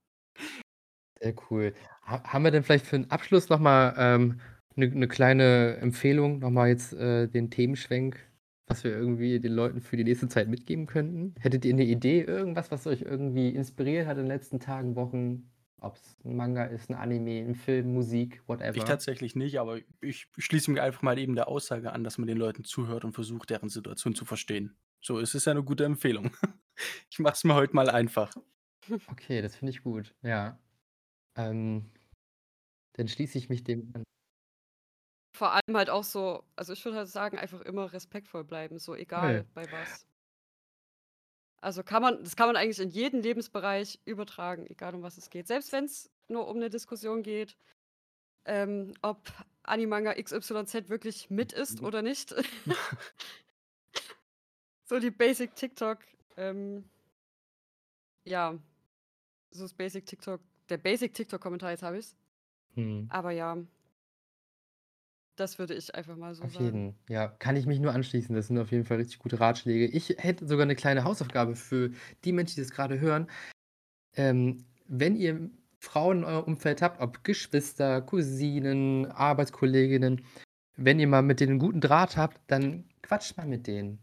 S1: Sehr cool. Ha haben wir denn vielleicht für 'n Abschluss noch mal, ähm, 'ne 'ne kleine Empfehlung, noch mal jetzt, äh, den Themenschwenk, was wir irgendwie den Leuten für die nächste Zeit mitgeben könnten? Hättet ihr 'ne Idee, irgendwas, was euch irgendwie inspiriert hat in den letzten Tagen, Wochen? Ob's 'n Manga ist, 'n Anime, 'n Film, Musik,
S2: Ich
S1: whatever?
S2: tatsächlich nicht, aber ich schließe mich einfach mal eben der Aussage an, dass man den Leuten zuhört und versucht, deren Situation zu verstehen. So, es ist ja 'ne gute Empfehlung. *laughs* Ich mache es mir heute mal einfach.
S1: Okay, das finde ich gut, ja. Ähm, dann schließe ich mich dem an.
S3: Vor allem halt auch so also, ich würde halt sagen, einfach immer respektvoll bleiben, so egal
S1: Voll.
S3: bei was. Also, kann man das kann man eigentlich in jeden Lebensbereich übertragen, egal um was es geht. Selbst wenn's nur um 'ne Diskussion geht, ähm, ob Animanga XYZ wirklich mit ist oder nicht. *laughs* *laughs* So die Basic TikTok, ähm ja, so das Basic TikTok der Basic TikTok-Kommentar, jetzt habe ich's.
S1: Mhm.
S3: Aber ja. Das würde ich einfach mal so
S1: Auf
S3: sagen.
S1: jeden, ja. Kann ich mich nur anschließen. Das sind auf jeden Fall richtig gute Ratschläge. Ich hätte sogar 'ne kleine Hausaufgabe für die Menschen, die das grade hören. Ähm, wenn ihr Frauen in eurem Umfeld habt, ob Geschwister, Cousinen, Arbeitskolleginnen, wenn ihr mal mit denen 'n guten Draht habt, dann quatscht mal mit denen.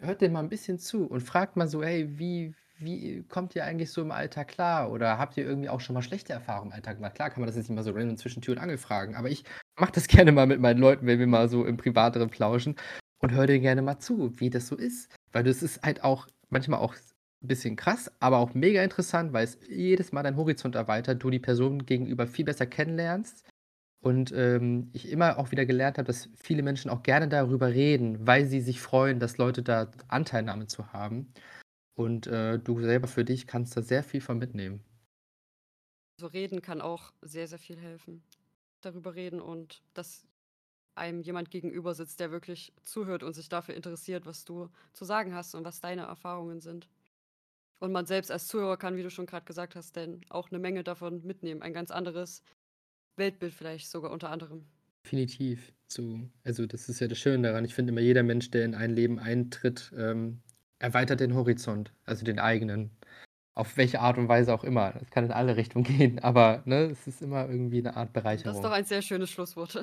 S1: Hört denen mal 'n bisschen zu und fragt mal so: „Hey, wie wie kommt ihr eigentlich so im Alltag klar?“ Oder habt ihr irgendwie auch schon mal schlechte Erfahrungen im Alltag gemacht? Klar kann man das jetzt nicht mal so random zwischen Tür und Angel fragen, aber ich mache das gerne mal mit meinen Leuten, wenn wir mal so im Privateren plauschen und höre denen gerne mal zu, wie das so ist. Weil das ist halt auch manchmal auch 'n bisschen krass, aber auch mega interessant, weil es jedes Mal deinen Horizont erweitert, du die Person gegenüber viel besser kennenlernst und, ähm, ich immer auch wieder gelernt habe, dass viele Menschen auch gerne darüber reden, weil sie sich freuen, dass Leute da Anteilnahme zu haben. Und, äh, du selber für dich kannst da sehr viel von mitnehmen.
S3: So reden kann auch sehr, sehr viel helfen. Darüber reden und dass einem jemand gegenüber sitzt, der wirklich zuhört und sich dafür interessiert, was du zu sagen hast und was deine Erfahrungen sind. Und man selbst als Zuhörer kann, wie du schon gerade gesagt hast, denn auch eine Menge davon mitnehmen. Ein ganz anderes Weltbild vielleicht sogar unter anderem.
S1: Definitiv. So, also das ist ja das Schöne daran. Ich finde immer, jeder Mensch, der in ein Leben eintritt, ähm, erweitert den Horizont, also den eigenen. Auf welche Art und Weise auch immer. Das kann in alle Richtungen *laughs* gehen, aber ne, es ist immer irgendwie eine Art Bereicherung.
S3: Das ist doch ein sehr schönes Schlusswort. *laughs*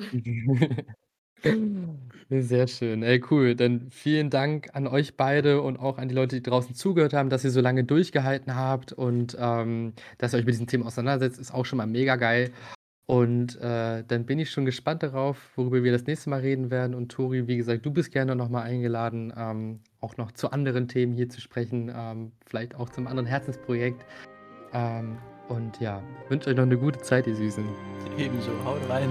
S1: Sehr schön. Ey, cool. Dann vielen Dank an euch beide und auch an die Leute, die draußen zugehört haben, dass ihr so lange durchgehalten habt und ähm, dass ihr euch mit diesem Thema auseinandersetzt, ist auch schon mal mega geil. Und äh, dann bin ich schon gespannt darauf, worüber wir das nächste Mal reden werden. Und Tori, wie gesagt, du bist gerne nochmal eingeladen, ähm, auch noch zu anderen Themen hier zu sprechen, ähm, vielleicht auch zum anderen Herzensprojekt. Ähm, und ja, wünsche euch noch eine gute Zeit, ihr Süßen.
S2: Ebenso, haut rein.